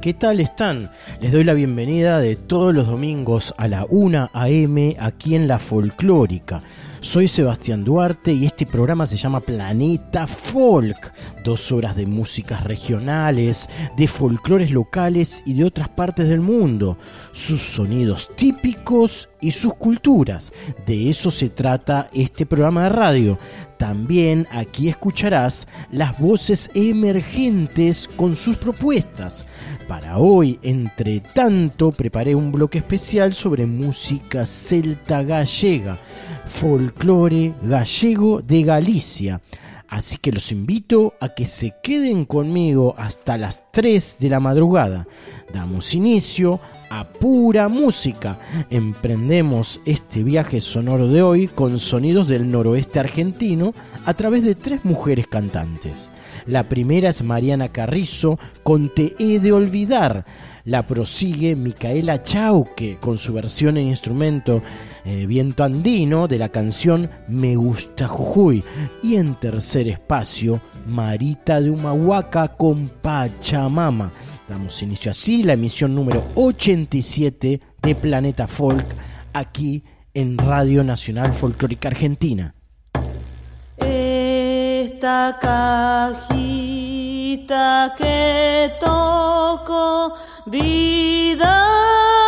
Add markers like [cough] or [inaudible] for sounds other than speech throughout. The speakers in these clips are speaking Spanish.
¿Qué tal están? Les doy la bienvenida de todos los domingos a la 1 a.m. aquí en La Folclórica. Soy Sebastián Duarte y este programa se llama Planeta Folk. Dos horas de músicas regionales, de folclores locales y de otras partes del mundo. Sus sonidos típicos y sus culturas. De eso se trata este programa de radio. También aquí escucharás las voces emergentes con sus propuestas. Para hoy, entre tanto, preparé un bloque especial sobre música celta gallega, folclore gallego de Galicia. Así que los invito a que se queden conmigo hasta las 3 de la madrugada. Damos inicio a pura música. Emprendemos este viaje sonoro de hoy con sonidos del noroeste argentino a través de tres mujeres cantantes. La primera es Mariana Carrizo con Te he de olvidar. La prosigue Micaela Chauque con su versión en instrumento eh, viento andino de la canción Me gusta Jujuy. Y en tercer espacio, Marita de Humahuaca con Pachamama. Damos inicio así la emisión número 87 de Planeta Folk aquí en Radio Nacional Folclórica Argentina. Esta cajita que toco, vida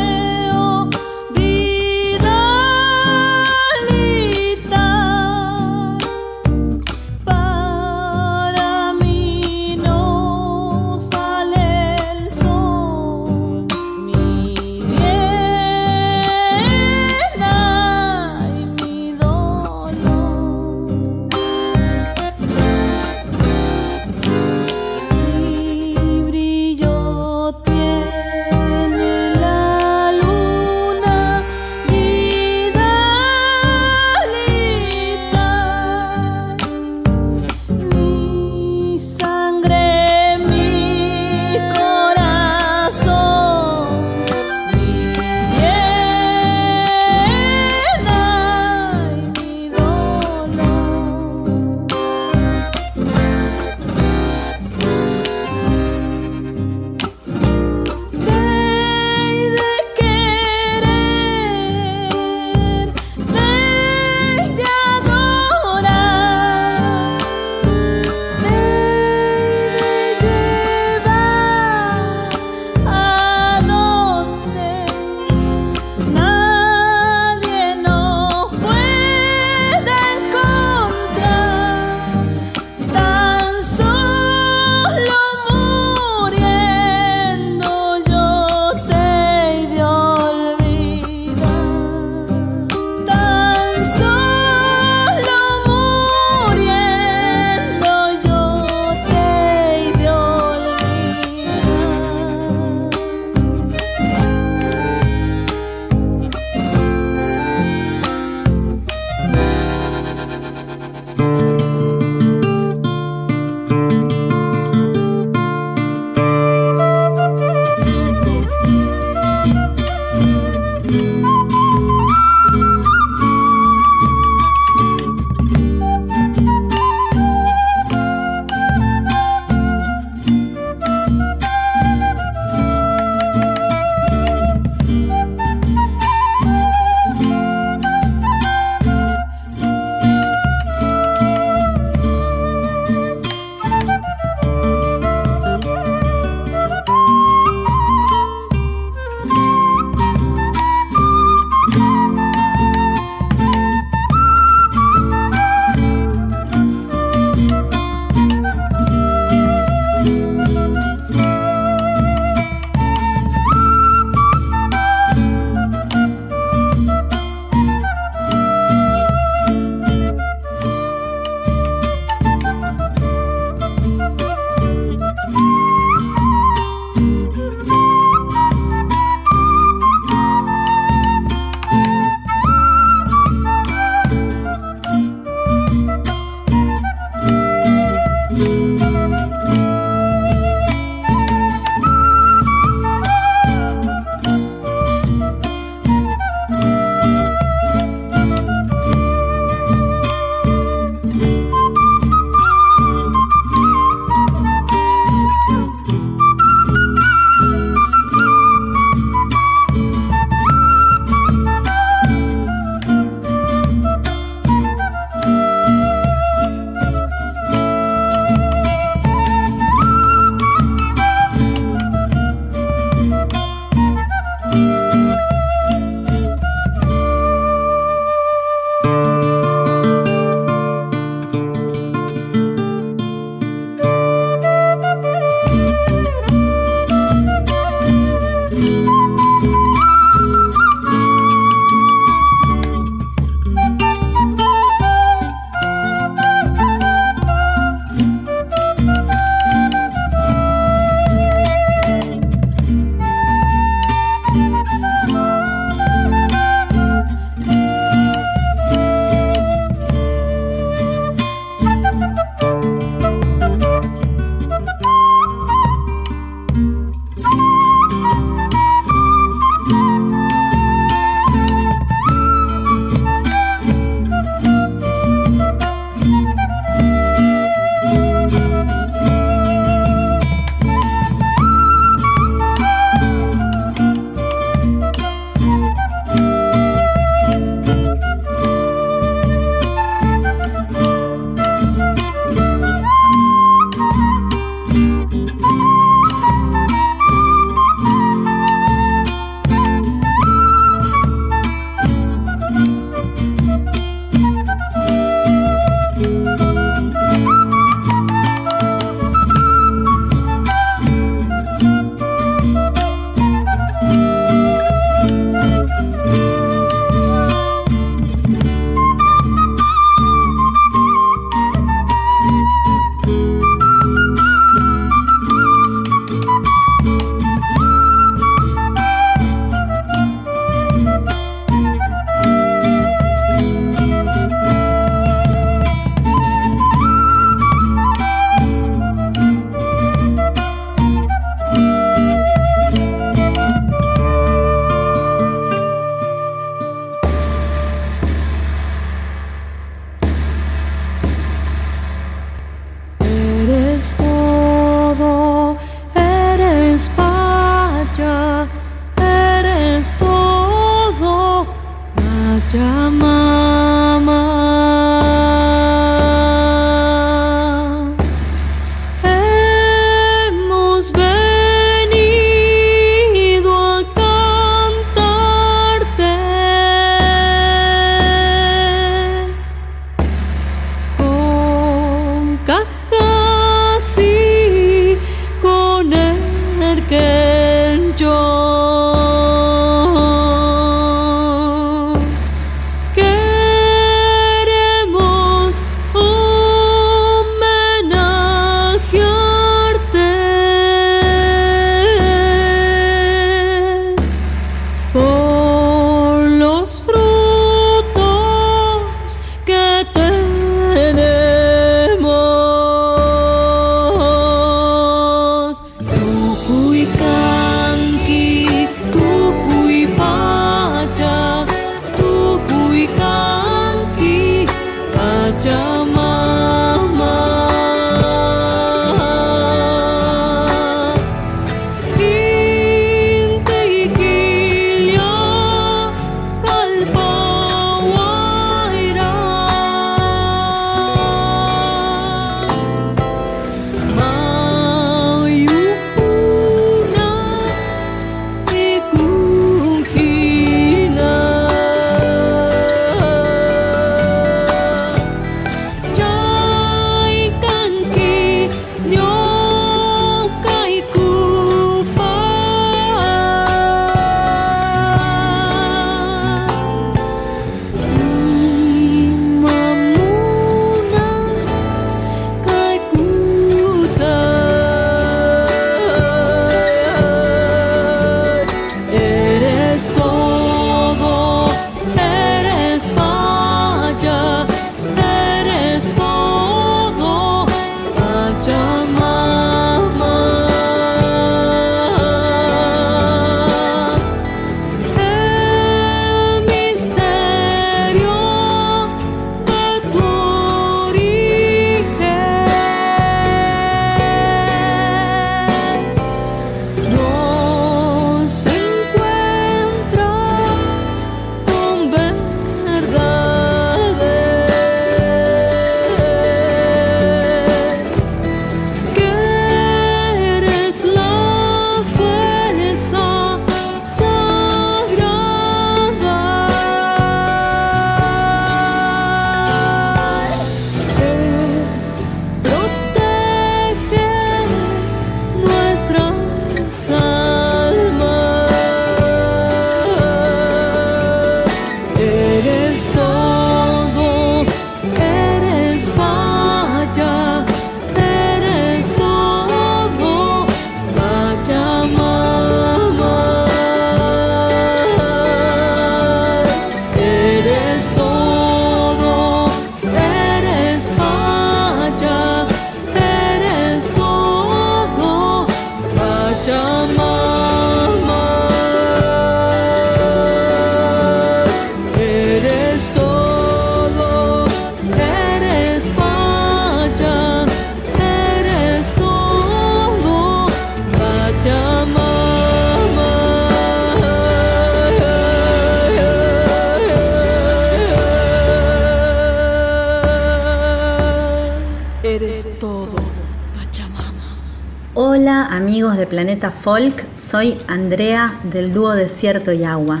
Folk, soy Andrea del dúo Desierto y Agua.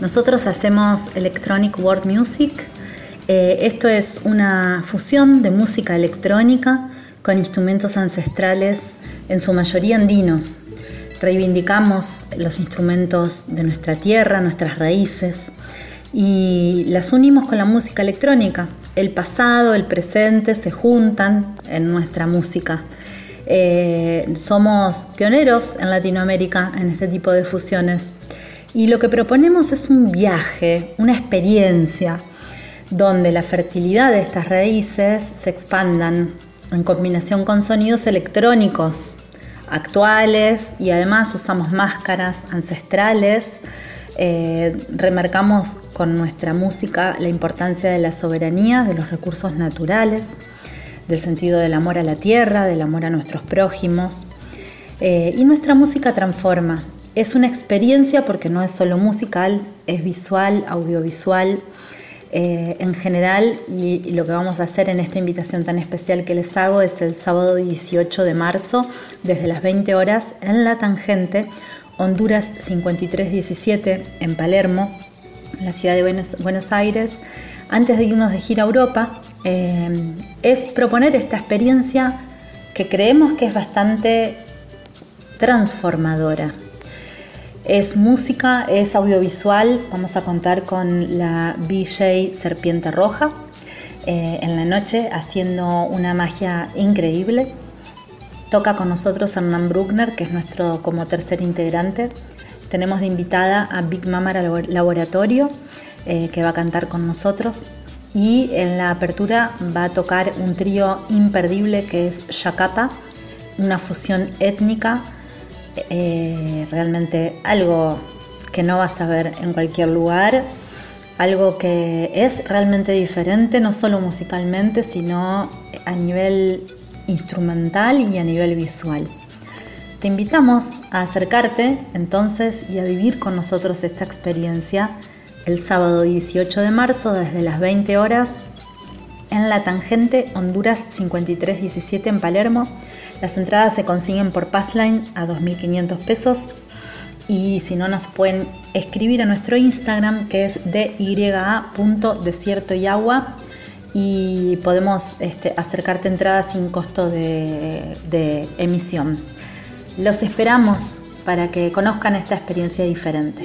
Nosotros hacemos Electronic World Music. Eh, esto es una fusión de música electrónica con instrumentos ancestrales, en su mayoría andinos. Reivindicamos los instrumentos de nuestra tierra, nuestras raíces, y las unimos con la música electrónica. El pasado, el presente se juntan en nuestra música. Eh, somos en Latinoamérica en este tipo de fusiones y lo que proponemos es un viaje, una experiencia donde la fertilidad de estas raíces se expandan en combinación con sonidos electrónicos actuales y además usamos máscaras ancestrales. Eh, remarcamos con nuestra música la importancia de la soberanía de los recursos naturales del sentido del amor a la tierra, del amor a nuestros prójimos. Eh, y nuestra música transforma, Es una experiencia porque no es solo musical, es visual, audiovisual, eh, en general y, lo que vamos a hacer en esta invitación tan especial que les hago es el sábado 18 de marzo desde las 20 horas en La Tangente, Honduras 5317 en Palermo, la ciudad de Buenos, Aires. Antes de irnos de gira a Europa, eh, es proponer esta experiencia que creemos que es bastante transformadora. Es música, es audiovisual. Vamos a contar con la BJ Serpiente Roja eh, en la noche haciendo una magia increíble. Toca con nosotros Hernán Bruckner, que es nuestro como tercer integrante. Tenemos de invitada a Big Mama Laboratorio, eh, que va a cantar con nosotros. Y en la apertura va a tocar un trío imperdible que es Shakapa, una fusión étnica eh, realmente algo que no vas a ver en cualquier lugar, algo que es realmente diferente, no solo musicalmente, sino a nivel instrumental y a nivel visual. Te invitamos a acercarte entonces y a vivir con nosotros esta experiencia el sábado 18 de marzo desde las 20 horas en la tangente Honduras 5317 en Palermo las entradas se consiguen por Passline a 2.500 pesos y si no nos pueden escribir a nuestro Instagram que es dya.desierto y agua y podemos este, acercarte entradas sin costo de, de emisión. Los esperamos para que conozcan esta experiencia diferente.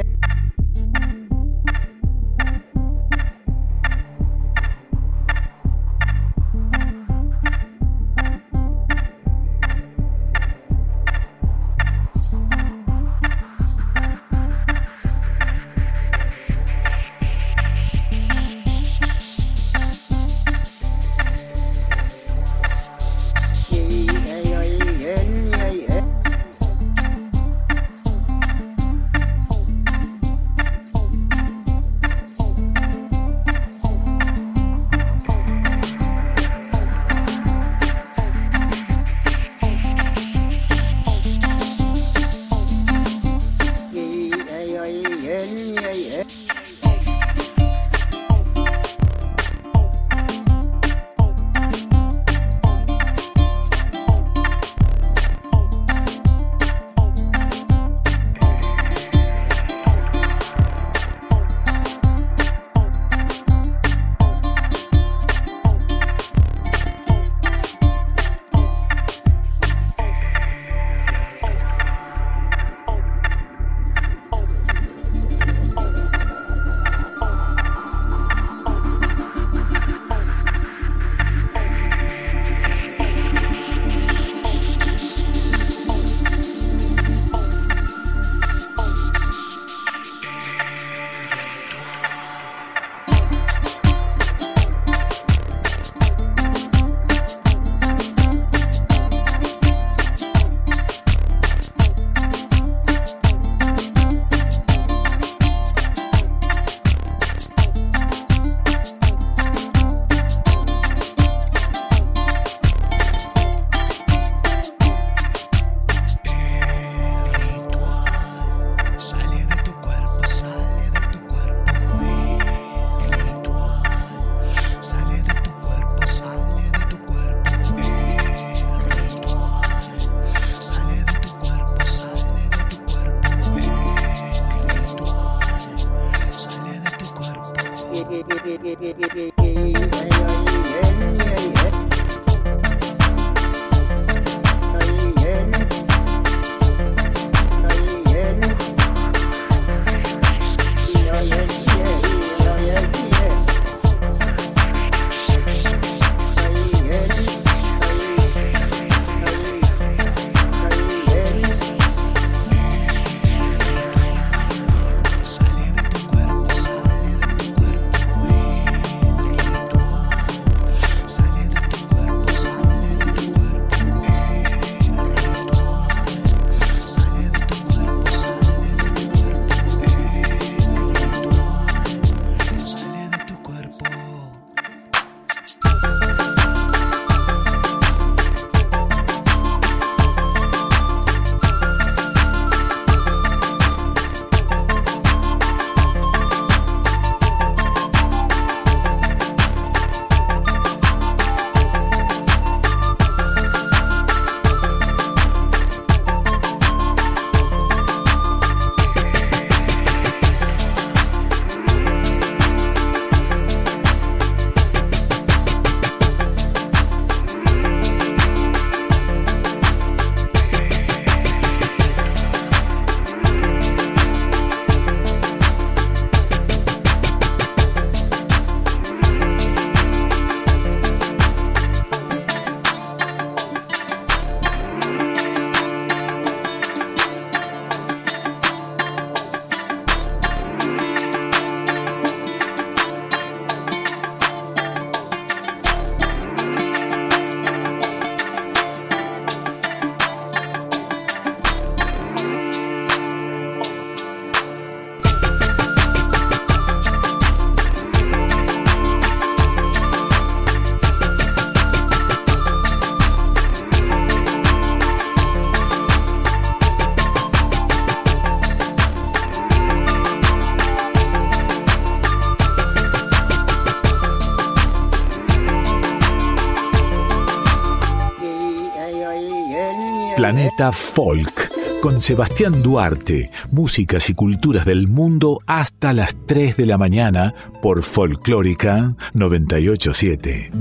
Planeta Folk con Sebastián Duarte, músicas y culturas del mundo hasta las 3 de la mañana por Folclórica 987.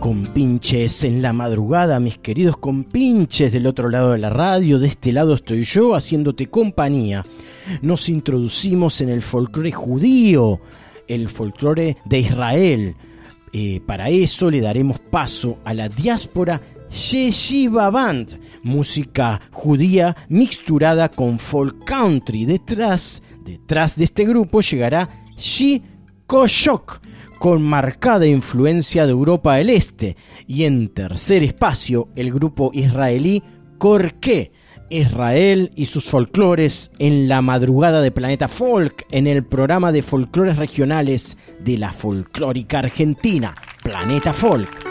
Compinches en la madrugada, mis queridos compinches del otro lado de la radio, de este lado estoy yo haciéndote compañía. Nos introducimos en el folclore judío, el folclore de Israel, eh, para eso le daremos paso a la diáspora Yeshiva Band, música judía mixturada con folk country. Detrás, detrás de este grupo llegará Shi Koshok, con marcada influencia de Europa del Este. Y en tercer espacio, el grupo israelí Korke, Israel y sus folclores en la madrugada de Planeta Folk en el programa de folclores regionales de la folclórica argentina, Planeta Folk.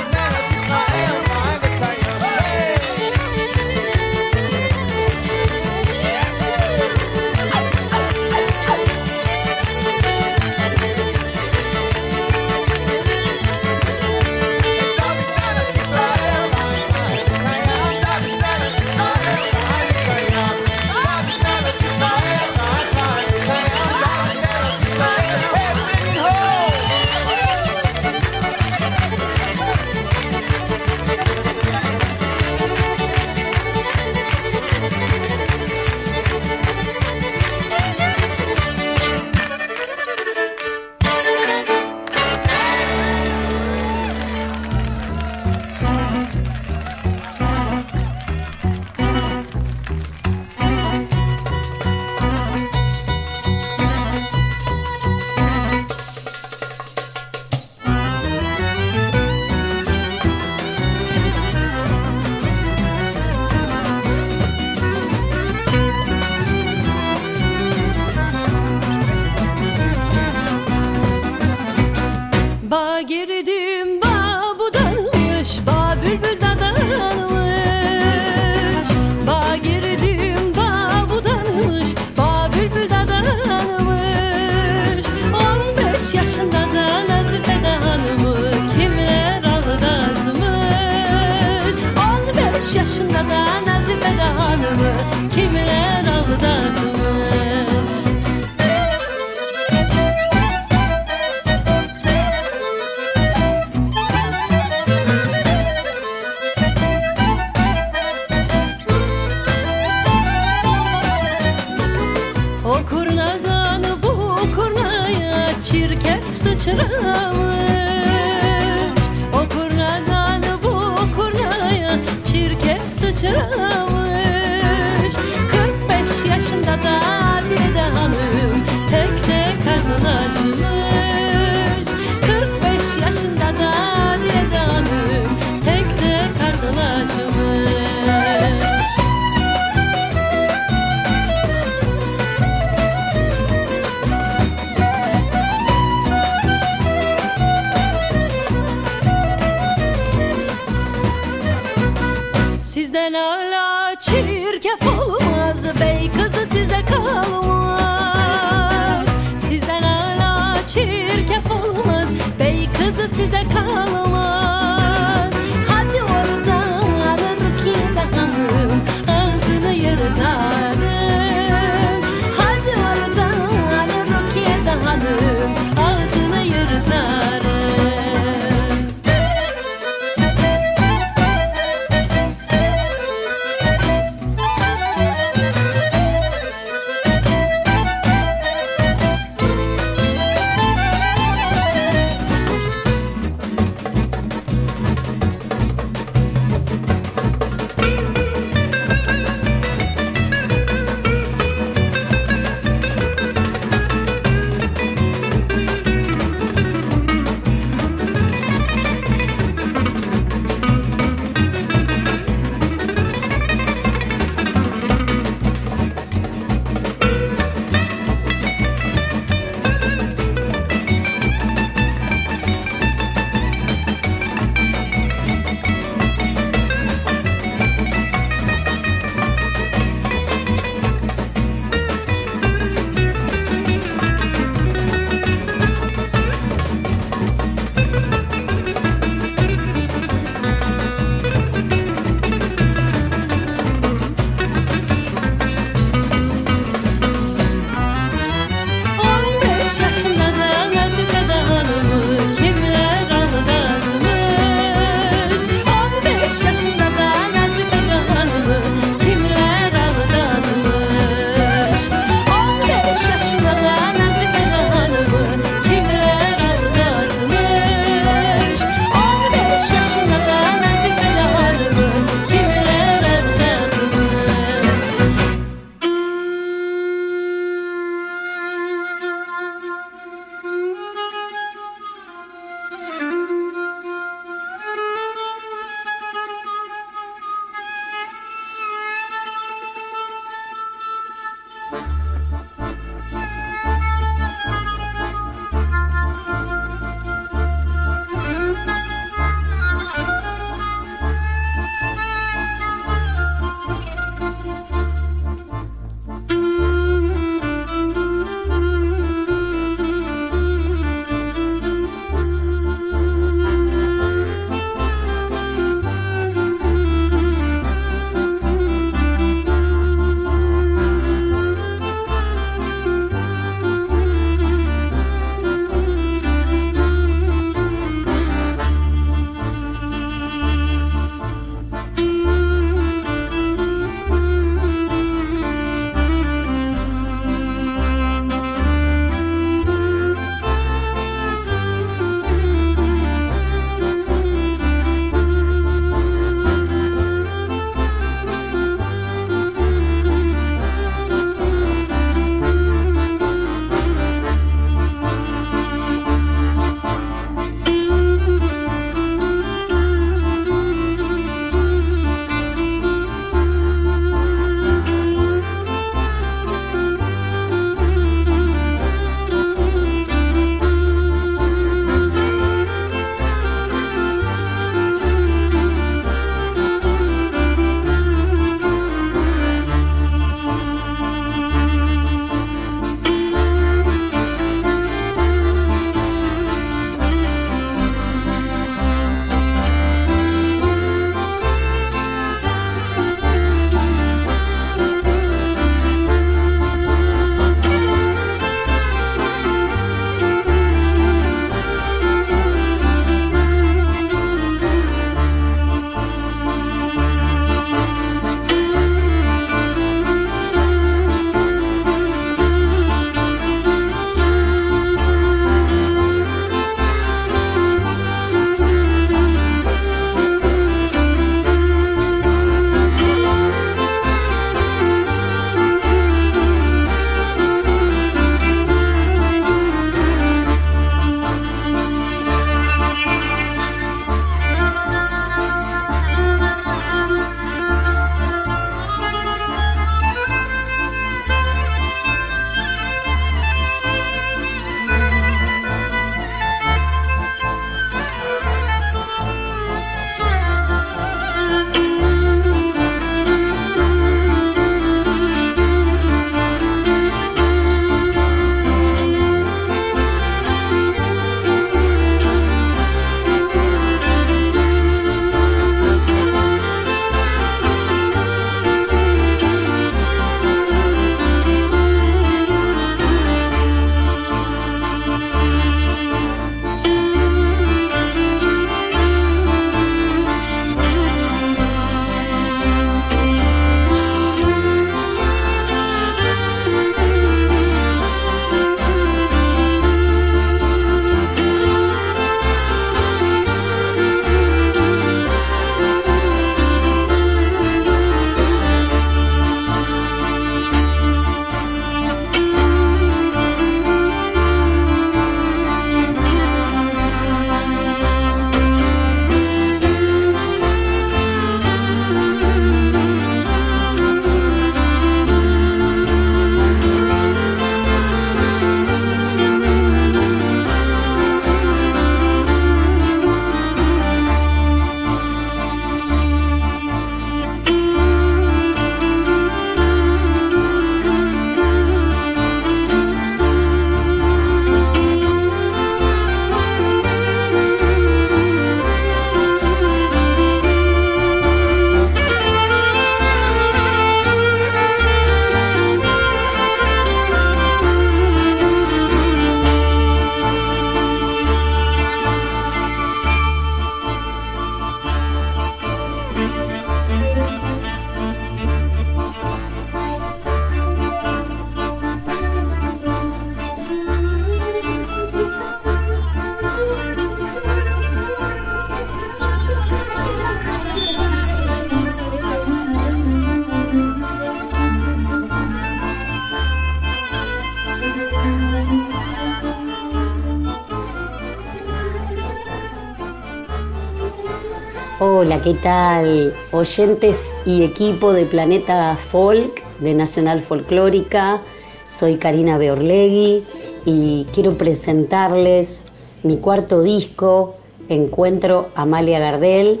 ¿Qué tal? Oyentes y equipo de Planeta Folk, de Nacional Folclórica. Soy Karina Beorlegui y quiero presentarles mi cuarto disco, Encuentro Amalia Gardel,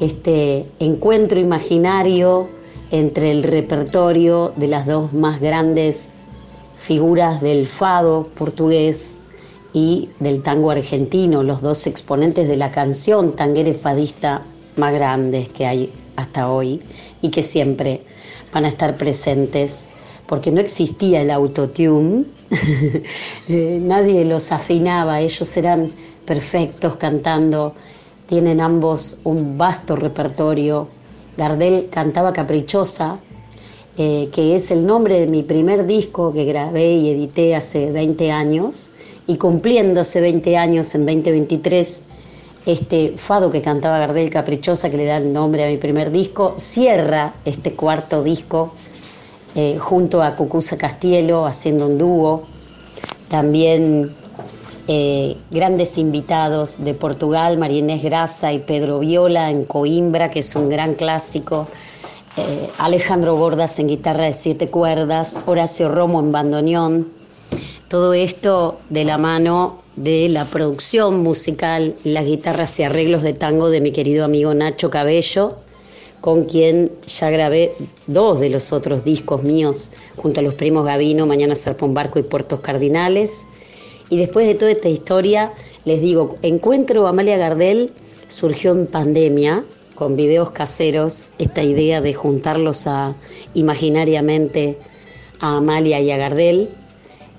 este encuentro imaginario entre el repertorio de las dos más grandes figuras del fado portugués y del tango argentino, los dos exponentes de la canción tanguera fadista más grandes que hay hasta hoy y que siempre van a estar presentes, porque no existía el autotune, [laughs] eh, nadie los afinaba, ellos eran perfectos cantando, tienen ambos un vasto repertorio. Gardel cantaba Caprichosa, eh, que es el nombre de mi primer disco que grabé y edité hace 20 años, y cumpliéndose 20 años en 2023, este fado que cantaba Gardel Caprichosa, que le da el nombre a mi primer disco, cierra este cuarto disco eh, junto a Cucuza Castielo haciendo un dúo. También eh, grandes invitados de Portugal, María Inés Grasa y Pedro Viola en Coimbra, que es un gran clásico. Eh, Alejandro Bordas en guitarra de siete cuerdas, Horacio Romo en bandoneón. Todo esto de la mano de la producción musical, las guitarras y arreglos de tango de mi querido amigo Nacho Cabello, con quien ya grabé dos de los otros discos míos, junto a los primos Gavino, Mañana Serpa un Barco y Puertos Cardinales. Y después de toda esta historia, les digo, Encuentro Amalia Gardel surgió en pandemia, con videos caseros, esta idea de juntarlos a, imaginariamente a Amalia y a Gardel.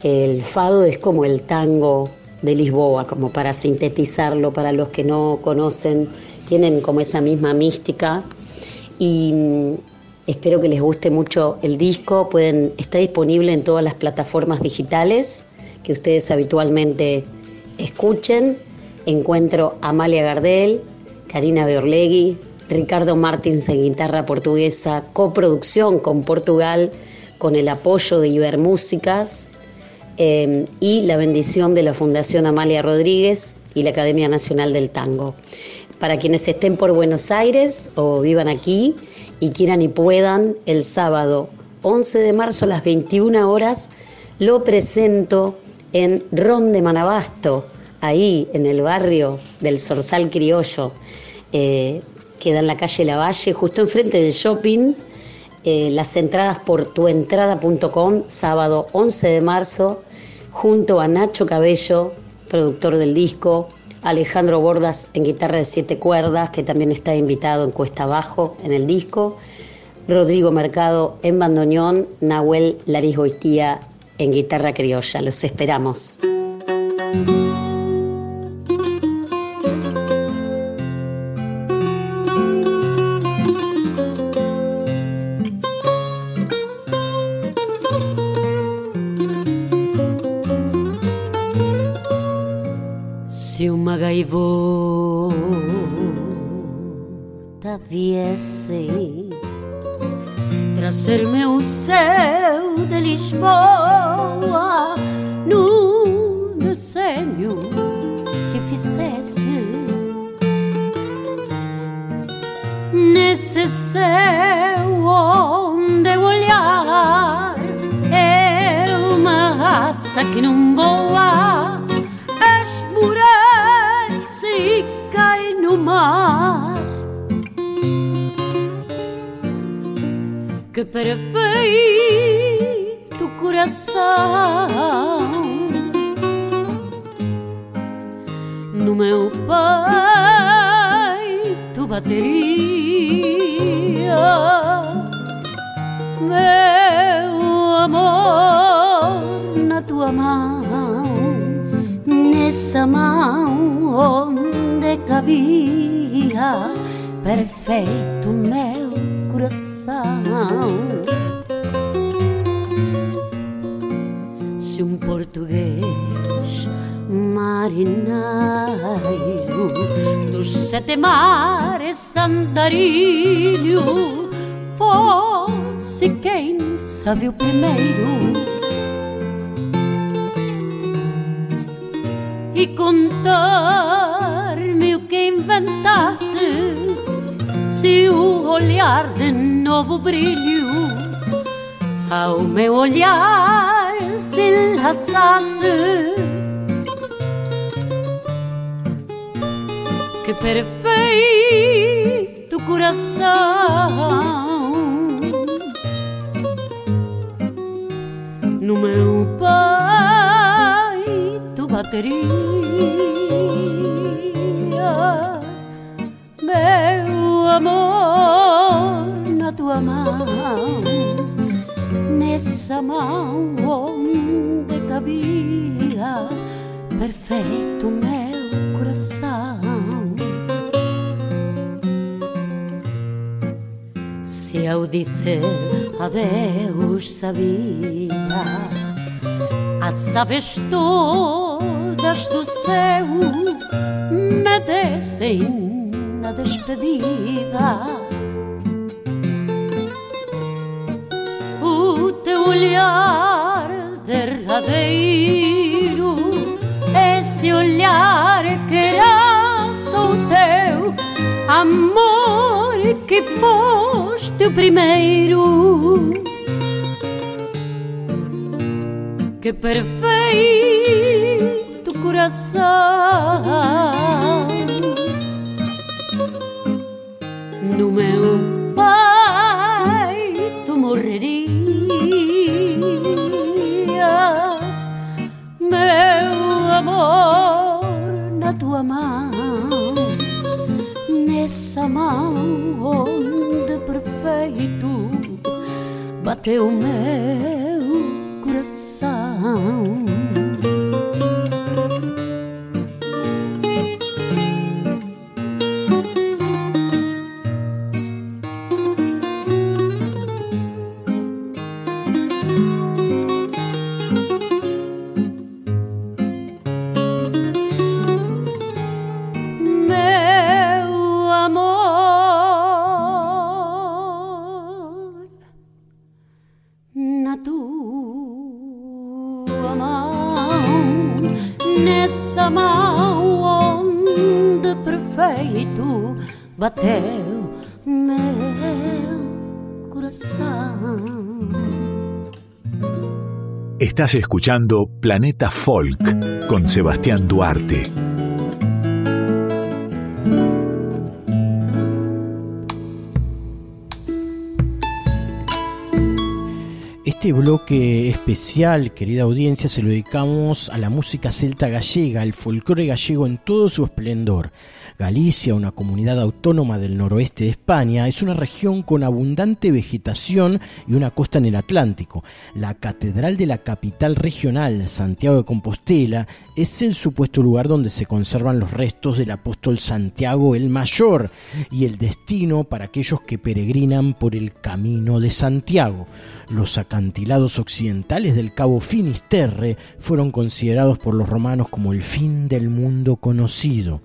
El fado es como el tango de Lisboa, como para sintetizarlo para los que no conocen, tienen como esa misma mística. Y mm, espero que les guste mucho el disco, pueden está disponible en todas las plataformas digitales que ustedes habitualmente escuchen. Encuentro Amalia Gardel, Karina Beorlegui, Ricardo Martins en guitarra portuguesa, coproducción con Portugal, con el apoyo de Ibermúsicas eh, y la bendición de la Fundación Amalia Rodríguez y la Academia Nacional del Tango. Para quienes estén por Buenos Aires o vivan aquí y quieran y puedan, el sábado 11 de marzo a las 21 horas lo presento en Ron de Manabasto, ahí en el barrio del Sorsal Criollo. Eh, queda en la calle Lavalle, justo enfrente del shopping. Eh, las entradas por tuentrada.com, sábado 11 de marzo, junto a Nacho Cabello, productor del disco, Alejandro Bordas en guitarra de siete cuerdas, que también está invitado en Cuesta Abajo en el disco, Rodrigo Mercado en bandoneón, Nahuel Lariz Goitía en guitarra criolla. Los esperamos. Viesse trazer-me o céu de Lisboa num desenho que fizesse nesse que perfeito coração no meu peito bateria meu amor na tua mão nessa mão onde cabia perfeito. Se um português marinheiro dos sete mares andarilho fosse quem sabe o primeiro. E contar-me o que inventasse se o olhar de novo brilho ao meu olhar se enlaçasse. Que perfeito coração no meu peito bateria. Meu amor tua mão, nessa mão onde cabia perfeito meu coração. Se eu dizer adeus sabia as aves todas do céu me descem na despedida. Olhar derradeiro, esse olhar que era só teu amor que foste o primeiro. Que perfeito coração no meu peito amor na tua mão, nessa mão onde perfeito bateu meu coração. Bateu meu coração. Estás escuchando Planeta Folk con Sebastián Duarte. Este bloque especial, querida audiencia, se lo dedicamos a la música celta gallega, al folclore gallego en todo su esplendor. Galicia, una comunidad autónoma del noroeste de España, es una región con abundante vegetación y una costa en el Atlántico. La catedral de la capital regional, Santiago de Compostela, es el supuesto lugar donde se conservan los restos del apóstol Santiago el Mayor y el destino para aquellos que peregrinan por el camino de Santiago. Los acantilados occidentales del cabo Finisterre fueron considerados por los romanos como el fin del mundo conocido.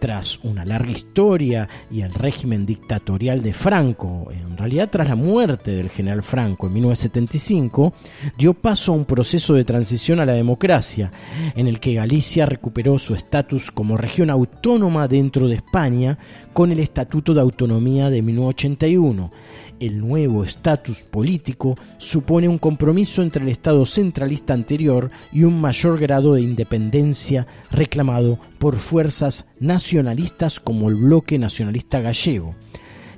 Tras una larga historia y el régimen dictatorial de Franco, en realidad tras la muerte del general Franco en 1975, dio paso a un proceso de transición a la democracia, en el que Galicia recuperó su estatus como región autónoma dentro de España con el Estatuto de Autonomía de 1981 el nuevo estatus político supone un compromiso entre el Estado centralista anterior y un mayor grado de independencia reclamado por fuerzas nacionalistas como el bloque nacionalista gallego.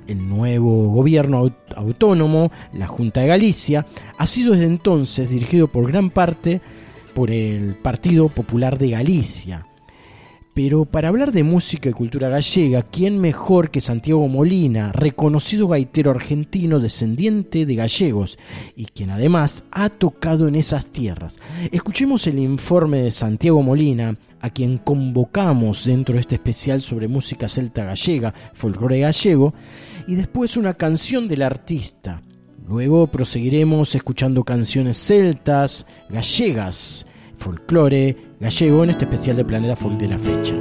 El nuevo gobierno aut- autónomo, la Junta de Galicia, ha sido desde entonces dirigido por gran parte por el Partido Popular de Galicia. Pero para hablar de música y cultura gallega, ¿quién mejor que Santiago Molina, reconocido gaitero argentino descendiente de gallegos y quien además ha tocado en esas tierras? Escuchemos el informe de Santiago Molina, a quien convocamos dentro de este especial sobre música celta gallega, folclore gallego, y después una canción del artista. Luego proseguiremos escuchando canciones celtas, gallegas, folclore gallego en este especial de Planeta Folk de la fecha.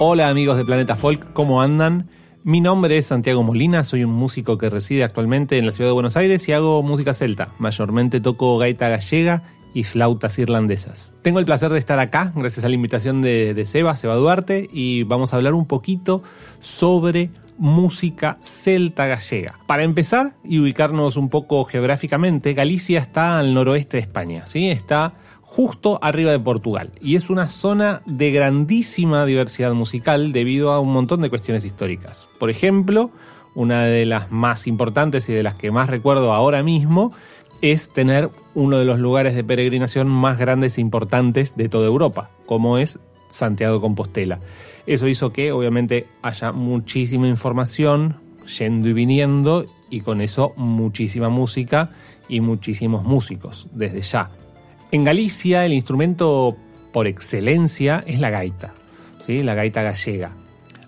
Hola amigos de Planeta Folk, ¿cómo andan? Mi nombre es Santiago Molina, soy un músico que reside actualmente en la ciudad de Buenos Aires y hago música celta. Mayormente toco gaita gallega y flautas irlandesas. Tengo el placer de estar acá, gracias a la invitación de, de Seba, Seba Duarte, y vamos a hablar un poquito sobre música celta gallega. Para empezar y ubicarnos un poco geográficamente, Galicia está al noroeste de España, ¿sí? Está justo arriba de Portugal y es una zona de grandísima diversidad musical debido a un montón de cuestiones históricas. Por ejemplo, una de las más importantes y de las que más recuerdo ahora mismo es tener uno de los lugares de peregrinación más grandes e importantes de toda Europa, como es Santiago de Compostela. Eso hizo que obviamente haya muchísima información yendo y viniendo y con eso muchísima música y muchísimos músicos desde ya. En Galicia el instrumento por excelencia es la gaita, ¿sí? la gaita gallega.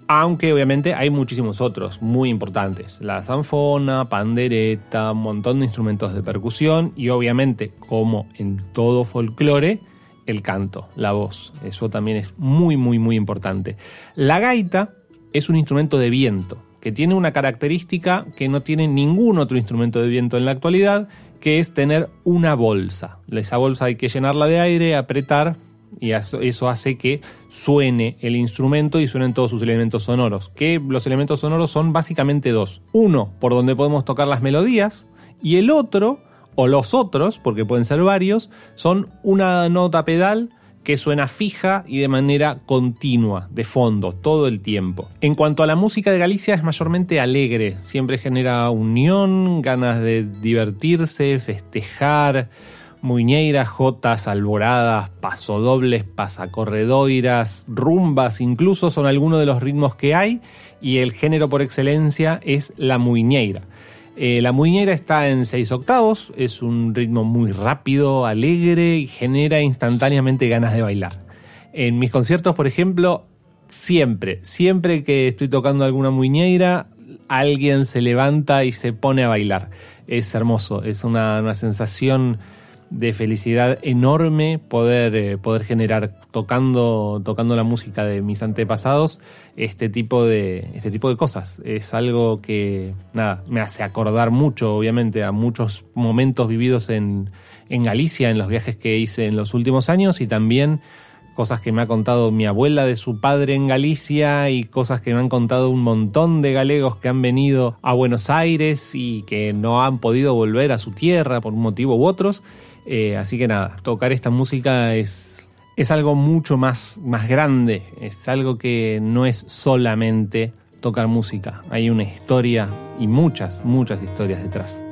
Aunque obviamente hay muchísimos otros muy importantes. La zanfona, pandereta, un montón de instrumentos de percusión y obviamente, como en todo folclore, el canto, la voz. Eso también es muy, muy, muy importante. La gaita es un instrumento de viento que tiene una característica que no tiene ningún otro instrumento de viento en la actualidad que es tener una bolsa. Esa bolsa hay que llenarla de aire, apretar y eso hace que suene el instrumento y suenen todos sus elementos sonoros. Que los elementos sonoros son básicamente dos. Uno, por donde podemos tocar las melodías y el otro, o los otros, porque pueden ser varios, son una nota pedal que suena fija y de manera continua, de fondo, todo el tiempo. En cuanto a la música de Galicia es mayormente alegre, siempre genera unión, ganas de divertirse, festejar, muñeiras, jotas, alboradas, pasodobles, pasacorredoiras, rumbas, incluso son algunos de los ritmos que hay y el género por excelencia es la muñeira. Eh, la muñeira está en 6 octavos, es un ritmo muy rápido, alegre y genera instantáneamente ganas de bailar. En mis conciertos, por ejemplo, siempre, siempre que estoy tocando alguna muñeira, alguien se levanta y se pone a bailar. Es hermoso, es una, una sensación de felicidad enorme poder, eh, poder generar tocando, tocando la música de mis antepasados este tipo, de, este tipo de cosas. Es algo que nada, me hace acordar mucho, obviamente, a muchos momentos vividos en, en Galicia, en los viajes que hice en los últimos años y también cosas que me ha contado mi abuela de su padre en Galicia y cosas que me han contado un montón de galegos que han venido a Buenos Aires y que no han podido volver a su tierra por un motivo u otros eh, así que nada, tocar esta música es, es algo mucho más, más grande, es algo que no es solamente tocar música, hay una historia y muchas, muchas historias detrás.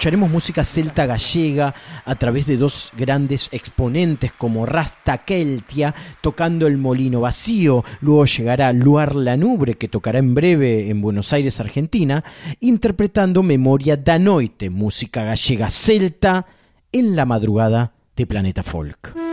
Escucharemos música celta gallega a través de dos grandes exponentes como Rasta Keltia tocando el molino vacío, luego llegará Luar Lanubre que tocará en breve en Buenos Aires, Argentina, interpretando Memoria da Noite, música gallega celta en la madrugada de Planeta Folk.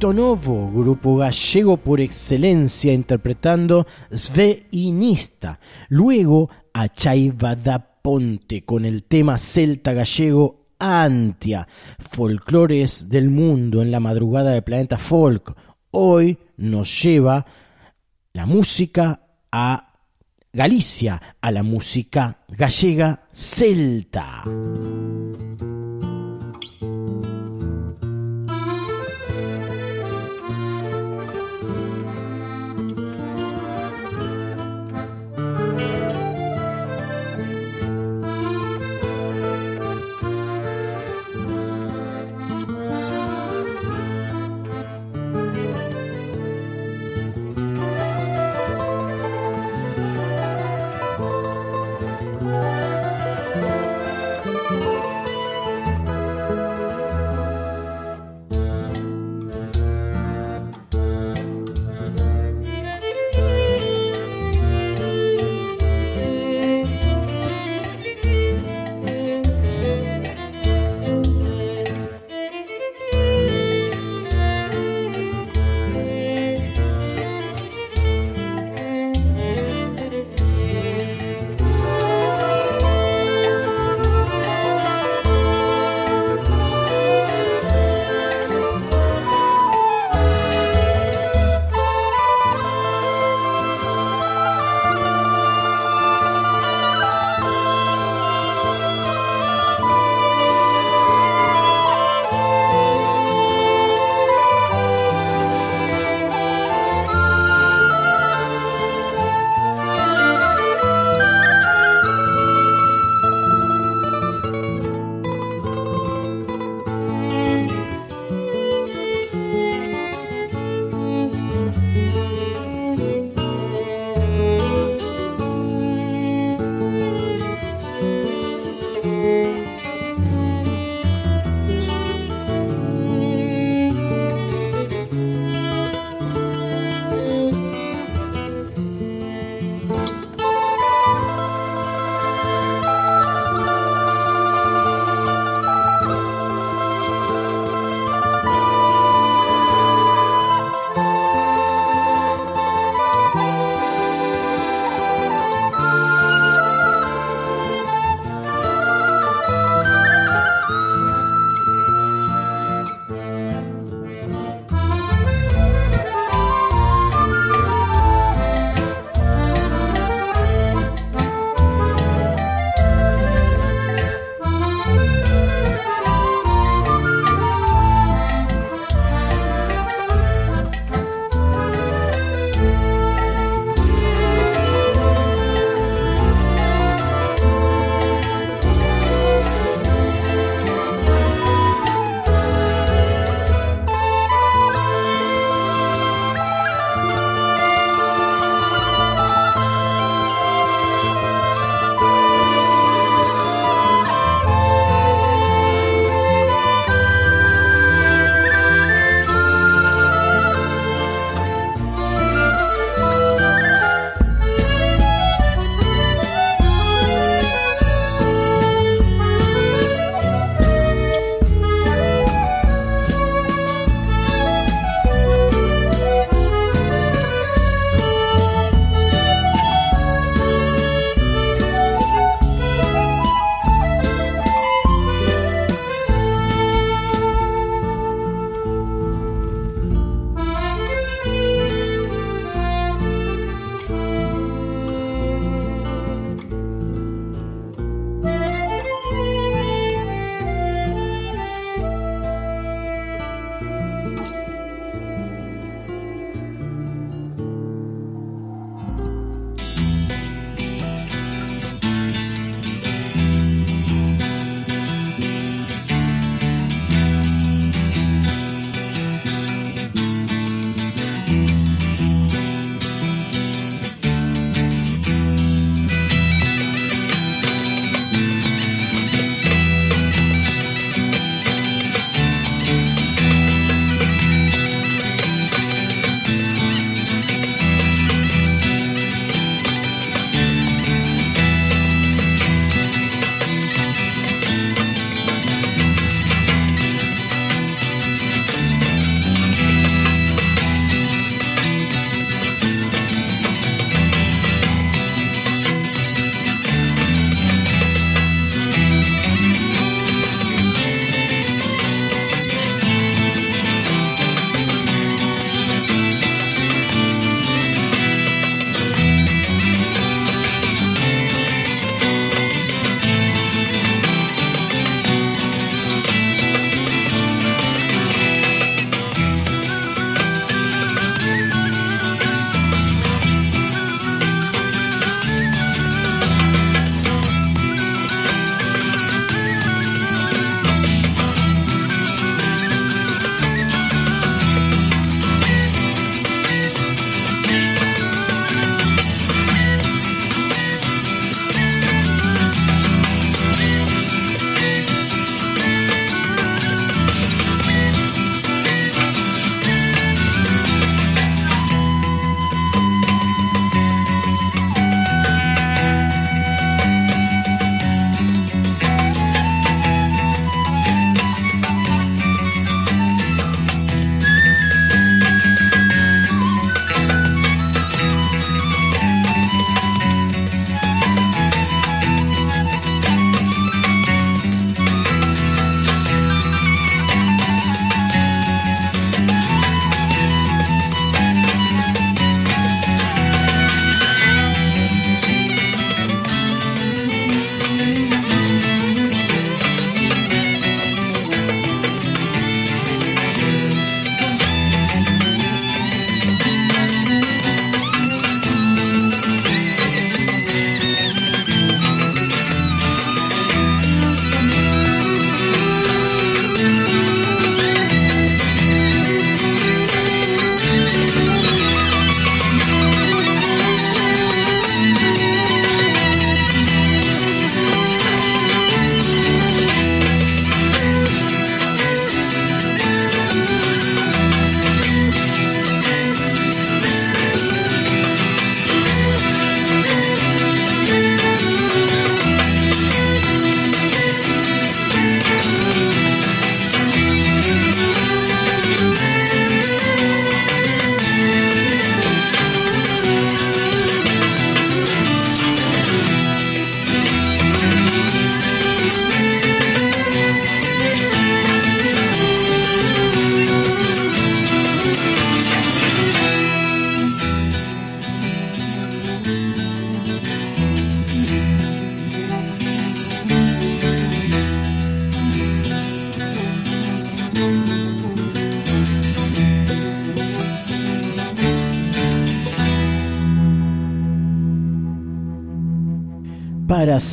Proyecto Novo, grupo gallego por excelencia interpretando Sve Inista, luego a Chaiva da Ponte con el tema celta gallego Antia, folclores del mundo en la madrugada de Planeta Folk. Hoy nos lleva la música a Galicia, a la música gallega celta.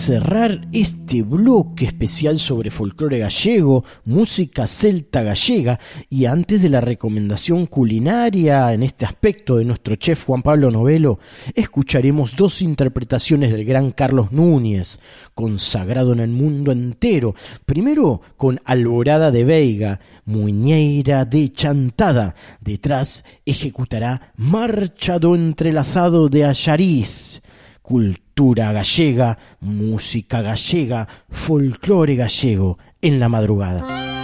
Cerrar este bloque especial sobre folclore gallego, música celta gallega y antes de la recomendación culinaria en este aspecto de nuestro chef Juan Pablo Novelo, escucharemos dos interpretaciones del gran Carlos Núñez, consagrado en el mundo entero. Primero con Alborada de Veiga, Muñeira de Chantada. Detrás ejecutará Marchado entrelazado de Allariz. Cultura gallega, música gallega, folclore gallego en la madrugada.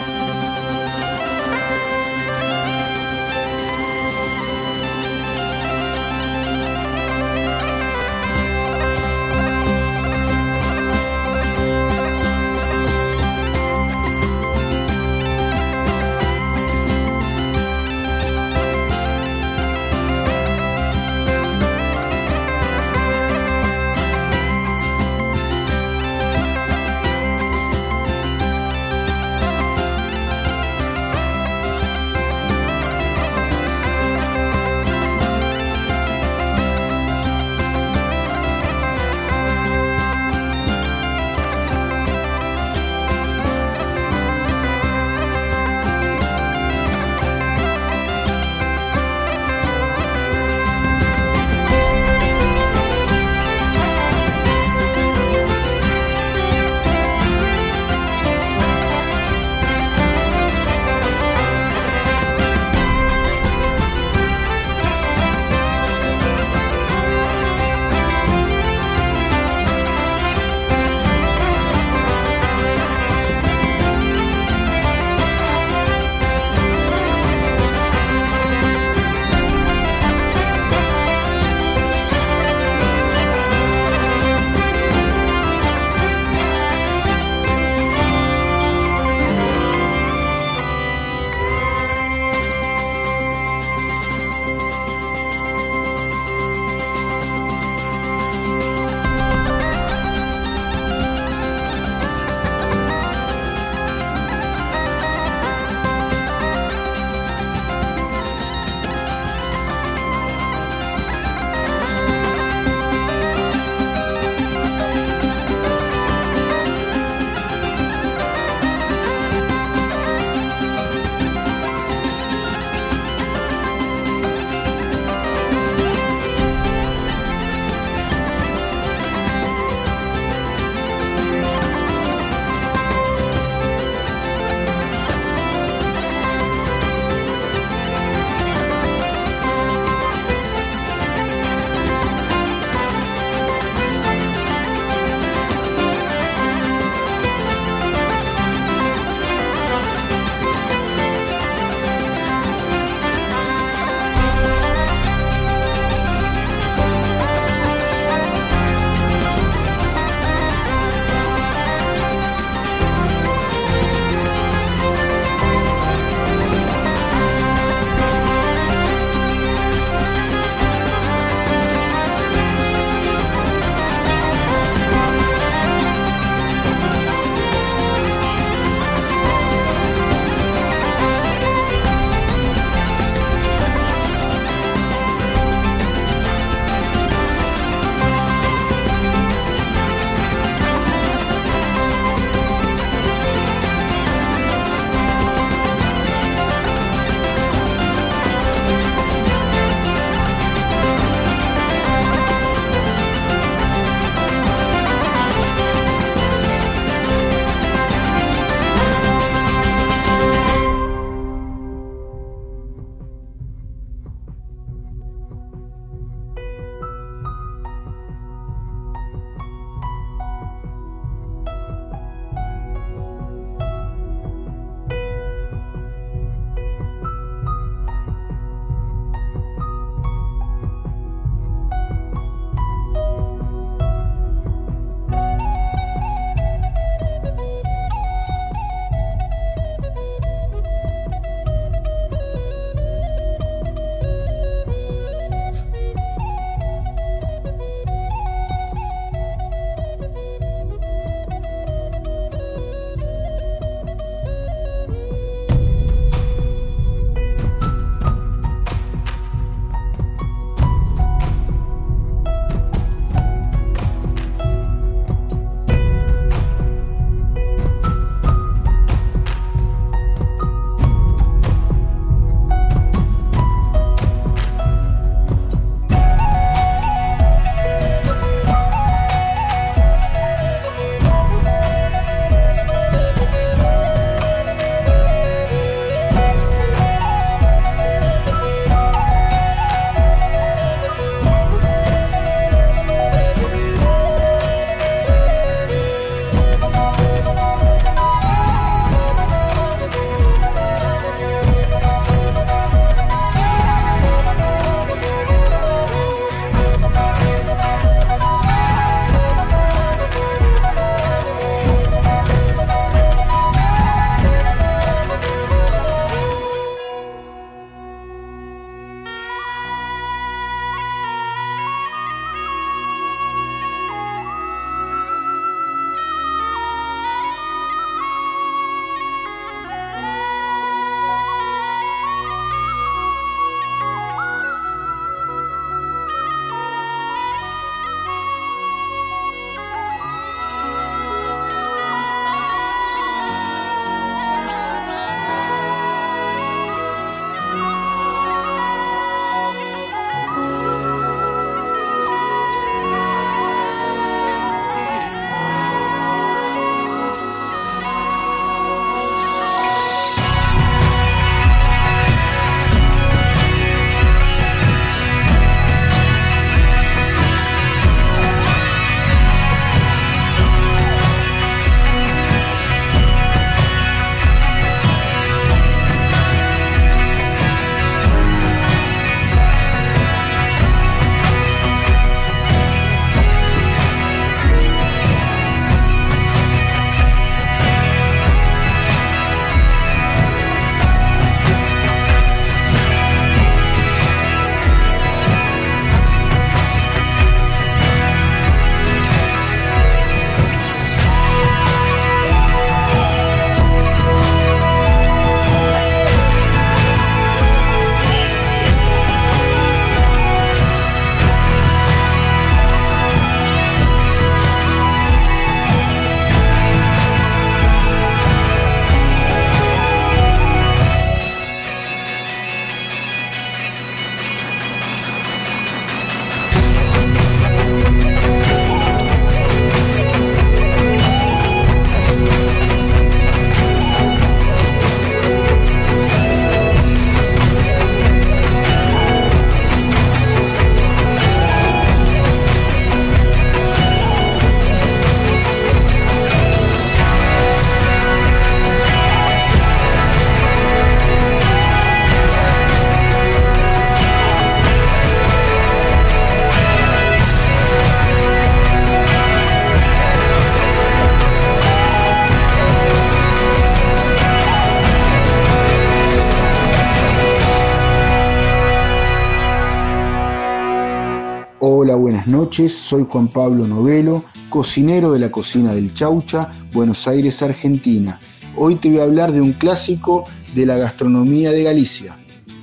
Buenas noches. Soy Juan Pablo Novelo, cocinero de la cocina del Chaucha, Buenos Aires, Argentina. Hoy te voy a hablar de un clásico de la gastronomía de Galicia,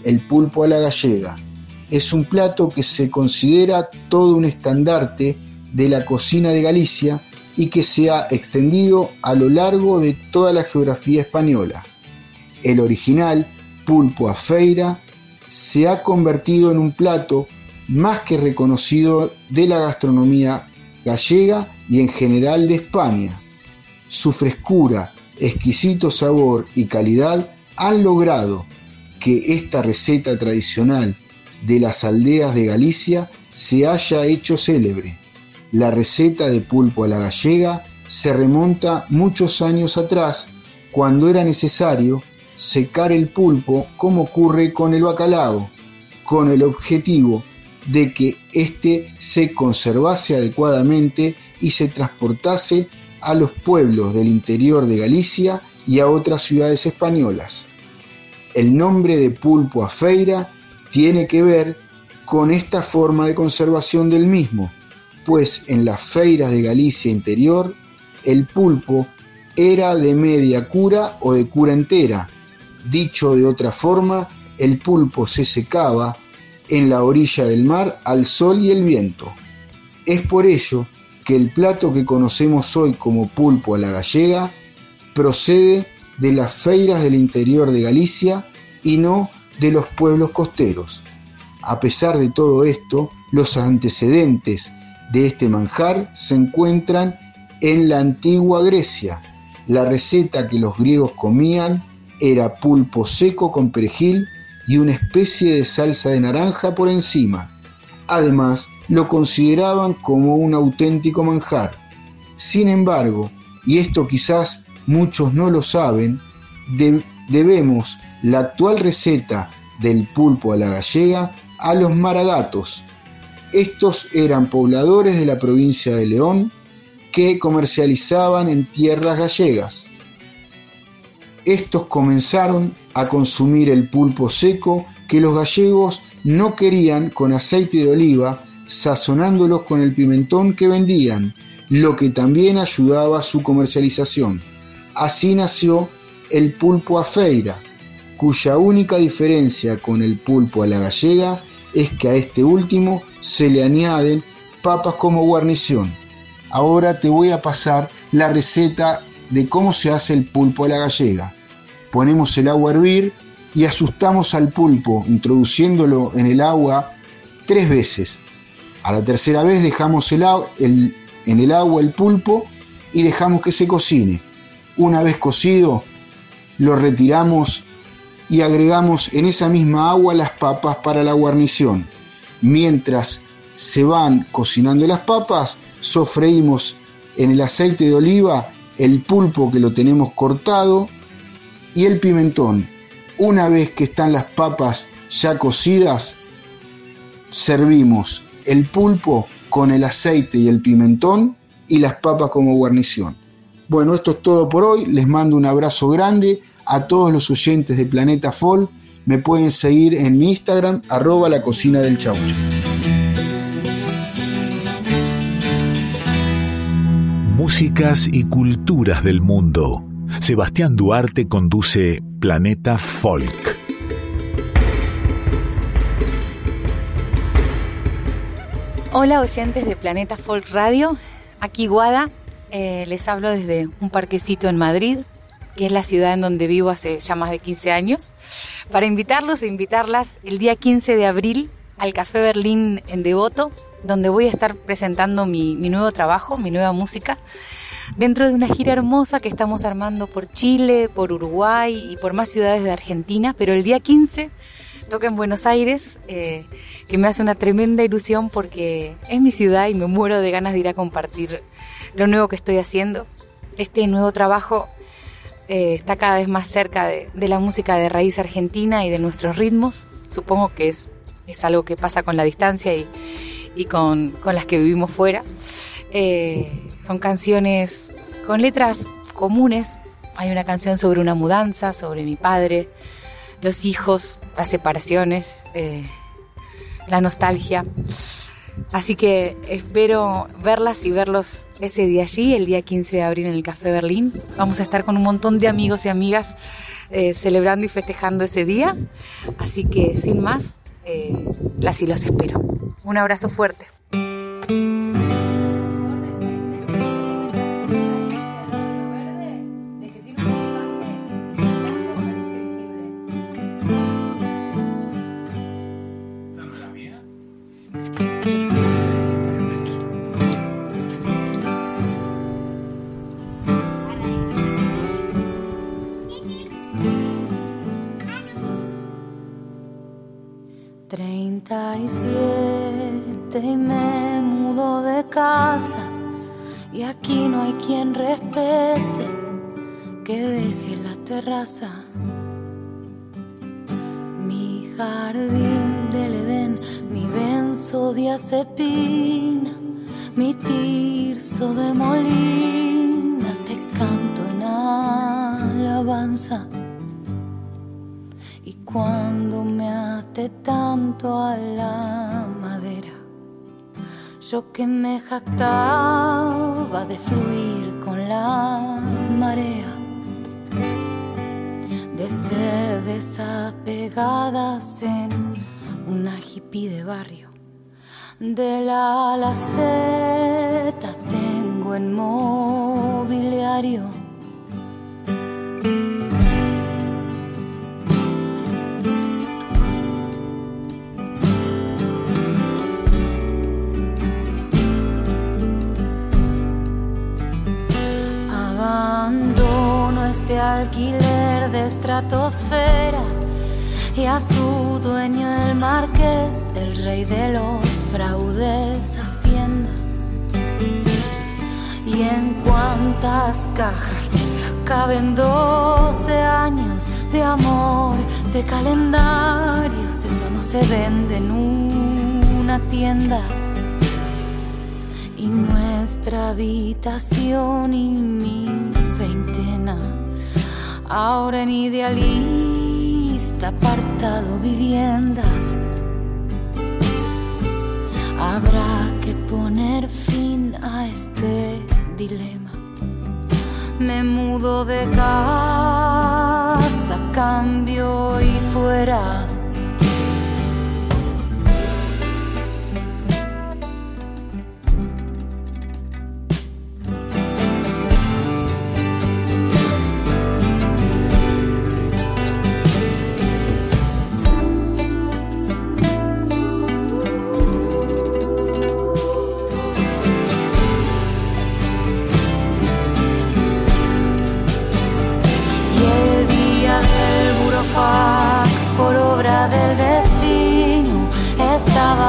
el pulpo a la gallega. Es un plato que se considera todo un estandarte de la cocina de Galicia y que se ha extendido a lo largo de toda la geografía española. El original, pulpo a feira, se ha convertido en un plato más que reconocido de la gastronomía gallega y en general de España. Su frescura, exquisito sabor y calidad han logrado que esta receta tradicional de las aldeas de Galicia se haya hecho célebre. La receta de pulpo a la gallega se remonta muchos años atrás, cuando era necesario secar el pulpo como ocurre con el bacalao, con el objetivo de que éste se conservase adecuadamente y se transportase a los pueblos del interior de Galicia y a otras ciudades españolas. El nombre de pulpo a feira tiene que ver con esta forma de conservación del mismo, pues en las feiras de Galicia interior el pulpo era de media cura o de cura entera. Dicho de otra forma, el pulpo se secaba en la orilla del mar al sol y el viento. Es por ello que el plato que conocemos hoy como pulpo a la gallega procede de las feiras del interior de Galicia y no de los pueblos costeros. A pesar de todo esto, los antecedentes de este manjar se encuentran en la antigua Grecia. La receta que los griegos comían era pulpo seco con perejil y una especie de salsa de naranja por encima. Además, lo consideraban como un auténtico manjar. Sin embargo, y esto quizás muchos no lo saben, debemos la actual receta del pulpo a la gallega a los maragatos. Estos eran pobladores de la provincia de León que comercializaban en tierras gallegas estos comenzaron a consumir el pulpo seco que los gallegos no querían con aceite de oliva, sazonándolos con el pimentón que vendían, lo que también ayudaba a su comercialización. Así nació el pulpo a feira, cuya única diferencia con el pulpo a la gallega es que a este último se le añaden papas como guarnición. Ahora te voy a pasar la receta de cómo se hace el pulpo a la gallega. Ponemos el agua a hervir y asustamos al pulpo introduciéndolo en el agua tres veces. A la tercera vez dejamos el, en el agua el pulpo y dejamos que se cocine. Una vez cocido, lo retiramos y agregamos en esa misma agua las papas para la guarnición. Mientras se van cocinando las papas, sofreímos en el aceite de oliva el pulpo que lo tenemos cortado y el pimentón. Una vez que están las papas ya cocidas, servimos el pulpo con el aceite y el pimentón y las papas como guarnición. Bueno, esto es todo por hoy. Les mando un abrazo grande a todos los oyentes de Planeta Fall. Me pueden seguir en mi Instagram, arroba la cocina del chaucho. Y culturas del mundo. Sebastián Duarte conduce Planeta Folk. Hola oyentes de Planeta Folk Radio, aquí Guada, eh, les hablo desde un parquecito en Madrid, que es la ciudad en donde vivo hace ya más de 15 años, para invitarlos e invitarlas el día 15 de abril al Café Berlín en Devoto, donde voy a estar presentando mi, mi nuevo trabajo, mi nueva música dentro de una gira hermosa que estamos armando por Chile, por Uruguay y por más ciudades de Argentina, pero el día 15 toca en Buenos Aires, eh, que me hace una tremenda ilusión porque es mi ciudad y me muero de ganas de ir a compartir lo nuevo que estoy haciendo. Este nuevo trabajo eh, está cada vez más cerca de, la música de raíz argentina y de nuestros ritmos. Supongo que es, es algo que pasa con la distancia y, con, con las que vivimos fuera. Eh, son canciones con letras comunes. Hay una canción sobre una mudanza, sobre mi padre, los hijos, las separaciones, eh, la nostalgia. Así que espero verlas y verlos ese día allí, el día 15 de abril en el Café Berlín. Vamos a estar con un montón de amigos y amigas eh, celebrando y festejando ese día. Así que sin más, eh, las y los espero. Un abrazo fuerte. Treinta y siete y me mudo de casa y aquí no hay quien respete que deje la terraza. Mi jardín del Edén, mi benzodiazepina, mi tirso de molina, te canto en alabanza. Cuando me ate tanto a la madera, yo que me jactaba de fluir con la marea, de ser desapegadas en una hippie de barrio. De la a la Z tengo en mobiliario. Alquiler de estratosfera y a su dueño el marqués, el rey de los fraudes, hacienda. Y en cuántas cajas caben 12 años de amor, de calendarios, eso no se vende en una tienda y nuestra habitación y mi veintena. Ahora en idealista apartado viviendas. Habrá que poner fin a este dilema. Me mudo de casa, cambio y fuera.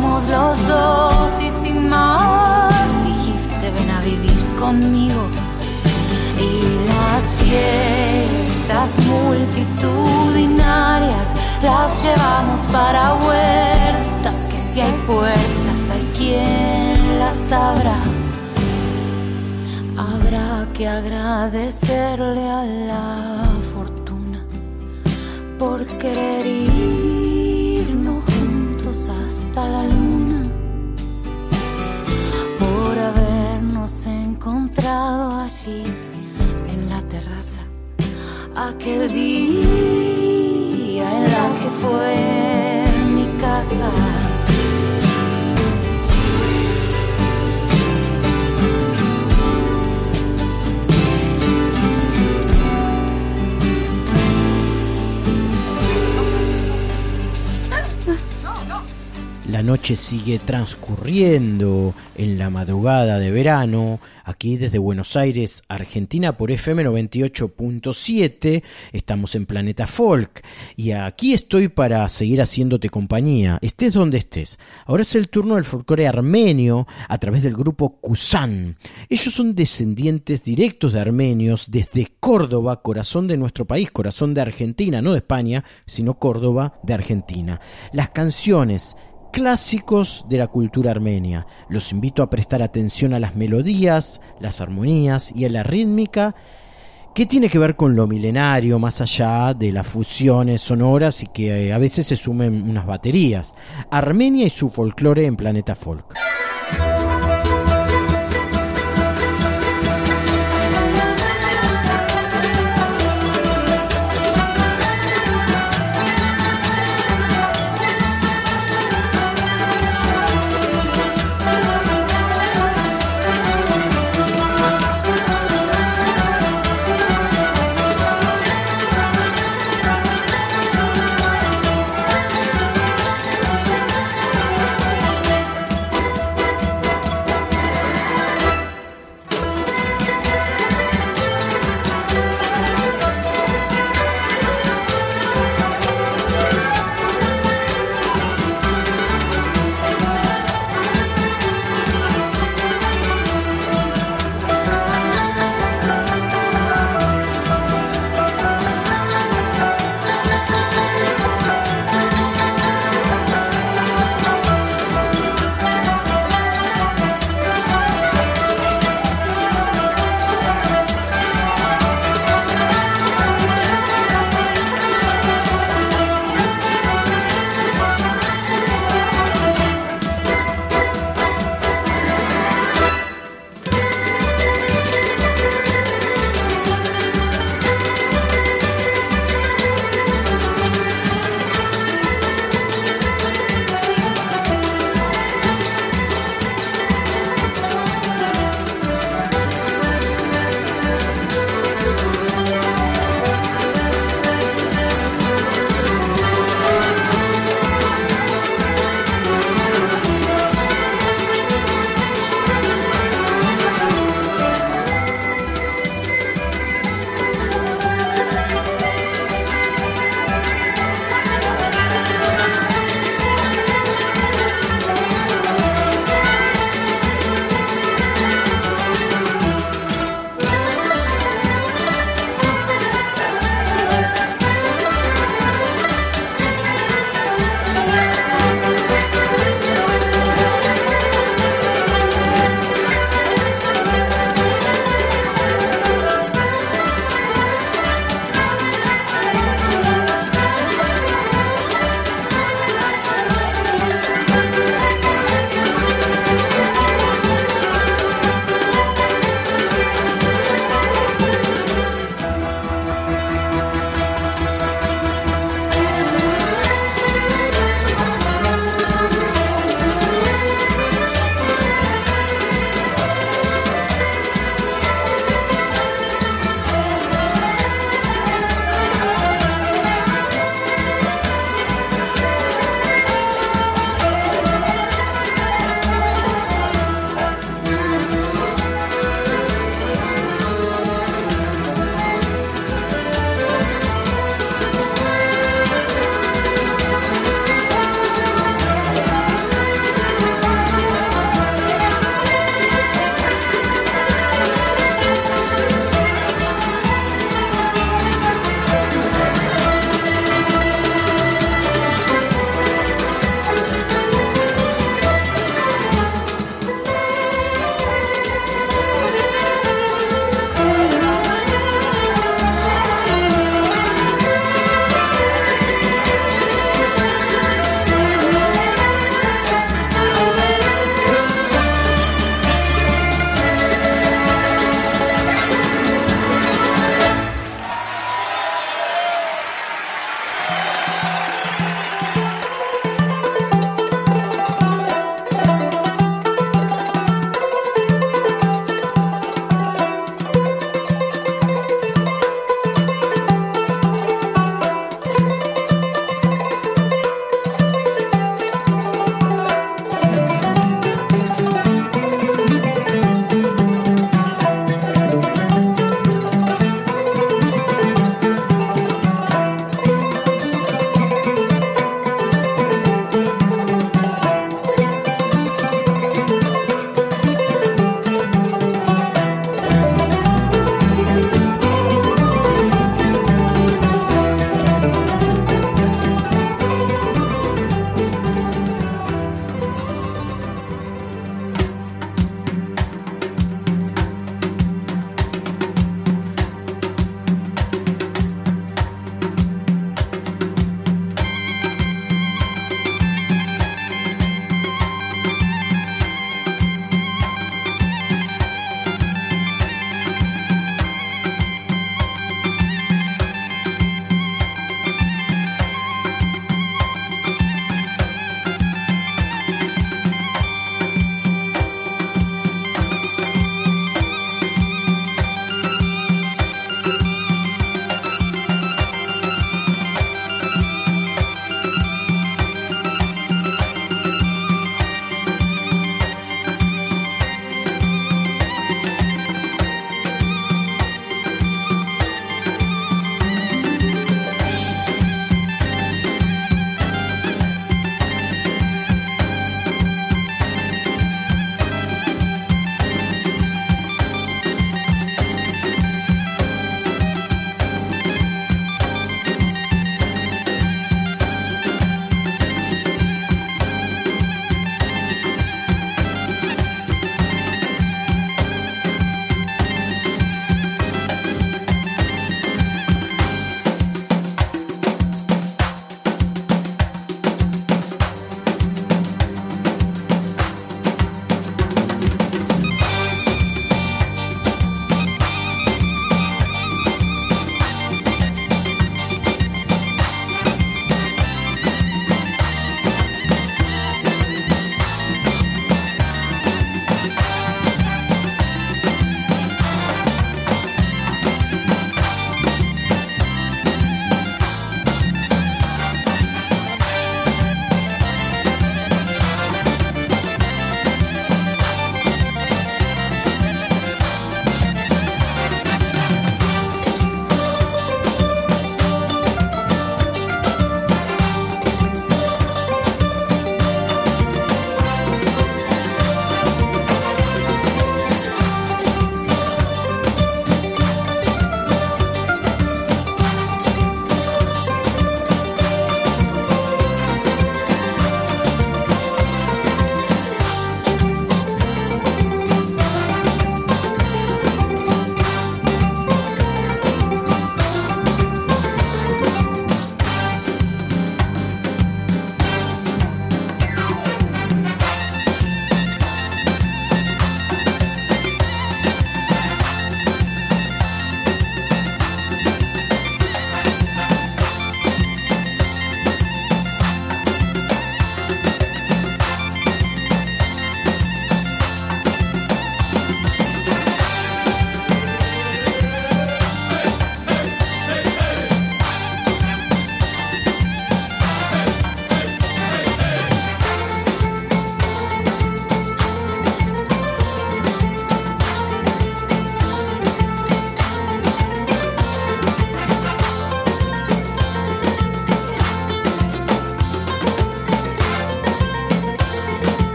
Los dos y sin más dijiste ven a vivir conmigo. Y las fiestas multitudinarias las llevamos para huertas, que si hay puertas hay quien las abra. Habrá que agradecerle a la fortuna por querer irnos encontrado allí en la terraza aquel día en la que fue mi casa. La noche sigue transcurriendo en la madrugada de verano, aquí desde Buenos Aires, Argentina, por FM 98.7. Estamos en Planeta Folk y aquí estoy para seguir haciéndote compañía, estés donde estés. Ahora es el turno del folclore armenio a través del grupo Kusan. Ellos son descendientes directos de armenios desde Córdoba, corazón de nuestro país, corazón de Argentina, no de España, sino Córdoba de Argentina. Las canciones clásicos de la cultura armenia. Los invito a prestar atención a las melodías, las armonías y a la rítmica que tiene que ver con lo milenario, más allá de las fusiones sonoras y que eh, a veces se sumen unas baterías. Armenia y su folclore en Planeta Folk.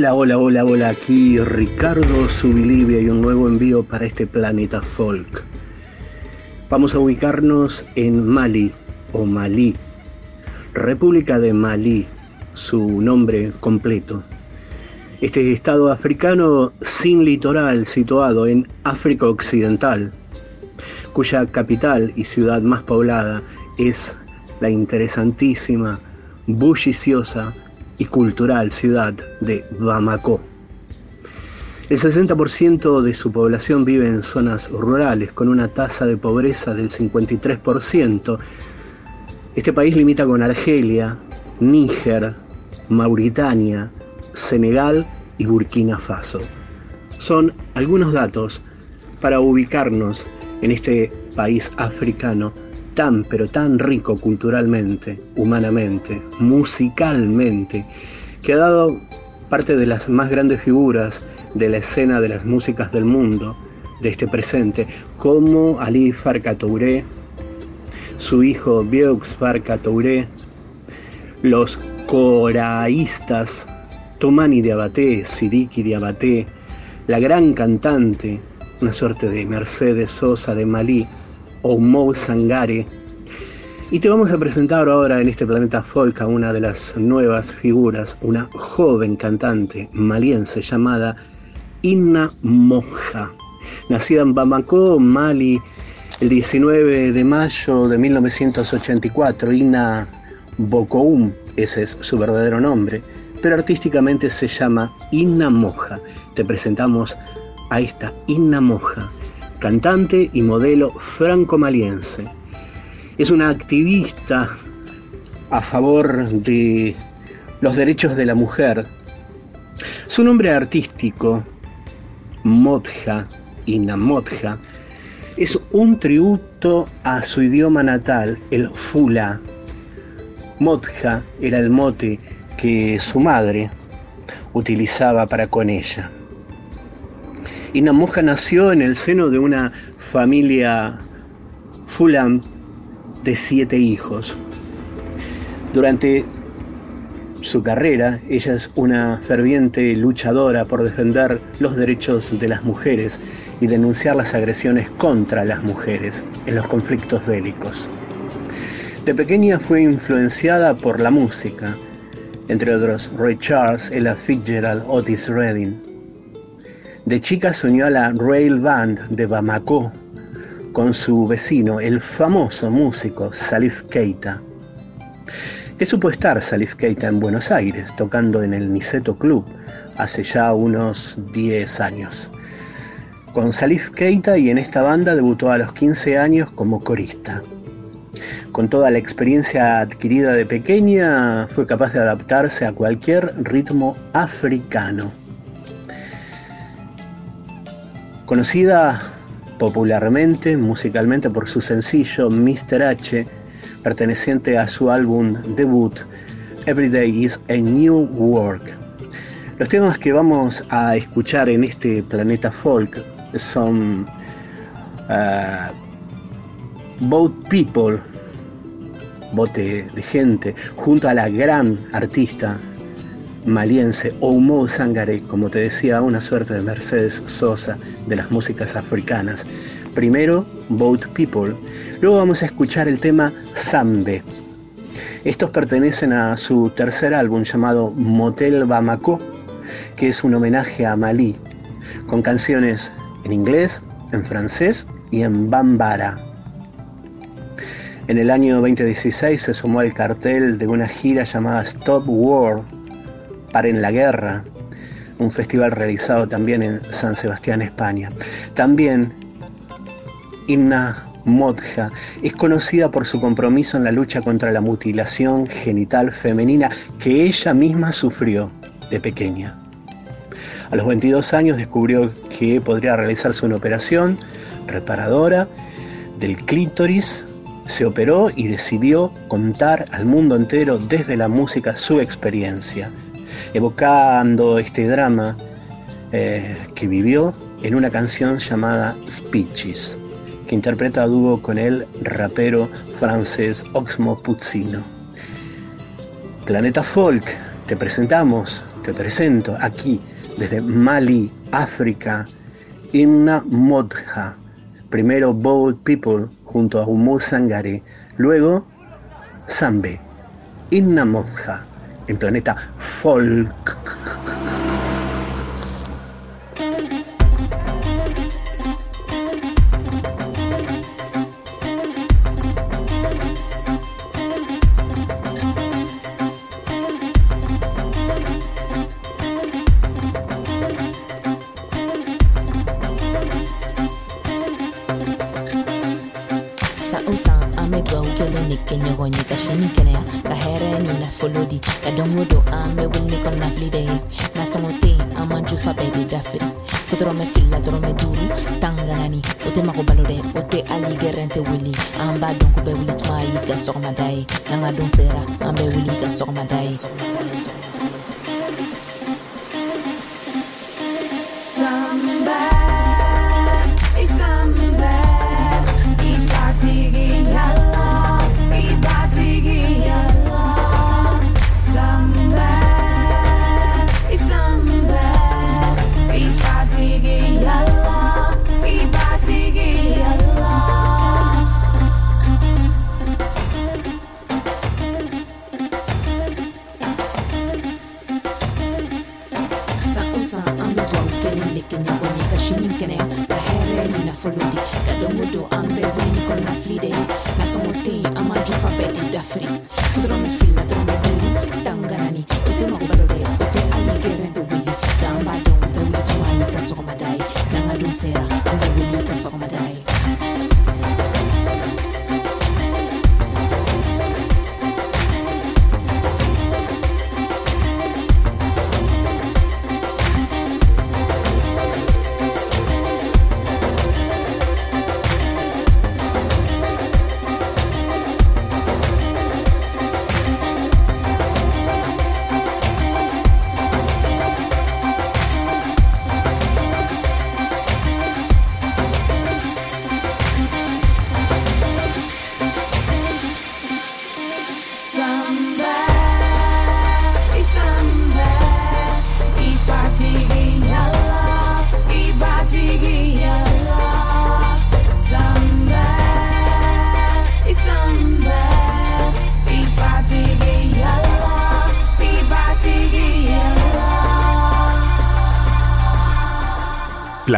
Hola, hola, hola, hola, aquí Ricardo Subilivia y un nuevo envío para este planeta folk. Vamos a ubicarnos en Mali o Malí, República de Malí, su nombre completo. Este estado africano sin litoral situado en África Occidental, cuya capital y ciudad más poblada es la interesantísima, bulliciosa y cultural ciudad de Bamako. El 60% de su población vive en zonas rurales con una tasa de pobreza del 53%. Este país limita con Argelia, Níger, Mauritania, Senegal y Burkina Faso. Son algunos datos para ubicarnos en este país africano tan pero tan rico culturalmente, humanamente, musicalmente, que ha dado parte de las más grandes figuras de la escena de las músicas del mundo, de este presente, como Ali Farka Touré, su hijo Vieux Farka Touré, los coraístas Tomani Diabaté, Sidiki Diabaté, la gran cantante, una suerte de Mercedes Sosa de Malí, Oumou Sangare. Y te vamos a presentar ahora en este planeta folk a una de las nuevas figuras, una joven cantante maliense llamada Inna Moja, nacida en Bamako, Mali, el 19 de mayo de 1984. Inna Bokoum, ese es su verdadero nombre, pero artísticamente se llama Inna Moja. Te presentamos a esta Inna Moja cantante y modelo franco-maliense. Es una activista a favor de los derechos de la mujer. Su nombre artístico, Modja, Inamodja, es un tributo a su idioma natal, el Fula. Modja era el mote que su madre utilizaba para con ella. Inamoja nació en el seno de una familia Fulam de siete hijos. Durante su carrera, ella es una ferviente luchadora por defender los derechos de las mujeres y denunciar las agresiones contra las mujeres en los conflictos bélicos. De pequeña fue influenciada por la música, entre otros Ray Charles, Ella Fitzgerald, Otis Redding. De chica soñó a la Rail Band de Bamako con su vecino, el famoso músico Salif Keita. Que supo estar Salif Keita en Buenos Aires, tocando en el Niceto Club hace ya unos 10 años. Con Salif Keita y en esta banda debutó a los 15 años como corista. Con toda la experiencia adquirida de pequeña, fue capaz de adaptarse a cualquier ritmo africano. Conocida popularmente, musicalmente, por su sencillo Mr. H, perteneciente a su álbum debut Everyday is a New Work. Los temas que vamos a escuchar en este planeta folk son uh, Boat People, bote de gente, junto a la gran artista maliense Oumo Sangare, como te decía, una suerte de Mercedes Sosa de las músicas africanas. Primero, Boat People, luego vamos a escuchar el tema Zambe. Estos pertenecen a su tercer álbum llamado Motel Bamako, que es un homenaje a Malí, con canciones en inglés, en francés y en bambara. En el año 2016 se sumó al cartel de una gira llamada Stop War Paren la Guerra, un festival realizado también en San Sebastián, España. También Inna Modja es conocida por su compromiso en la lucha contra la mutilación genital femenina que ella misma sufrió de pequeña. A los 22 años descubrió que podría realizarse una operación reparadora del clítoris, se operó y decidió contar al mundo entero desde la música su experiencia evocando este drama eh, que vivió en una canción llamada Speeches, que interpreta dúo con el rapero francés Oxmo Puccino. Planeta Folk, te presentamos, te te presento aquí desde Mali, África, Inna Modja. Primero Bold People junto a Humo Sangare, luego Zambe, Inna Modja, en planeta Folk. sɔgɔmada ye n'an ka don sera an bɛ wuli ka sɔgɔmada ye Look at all my day.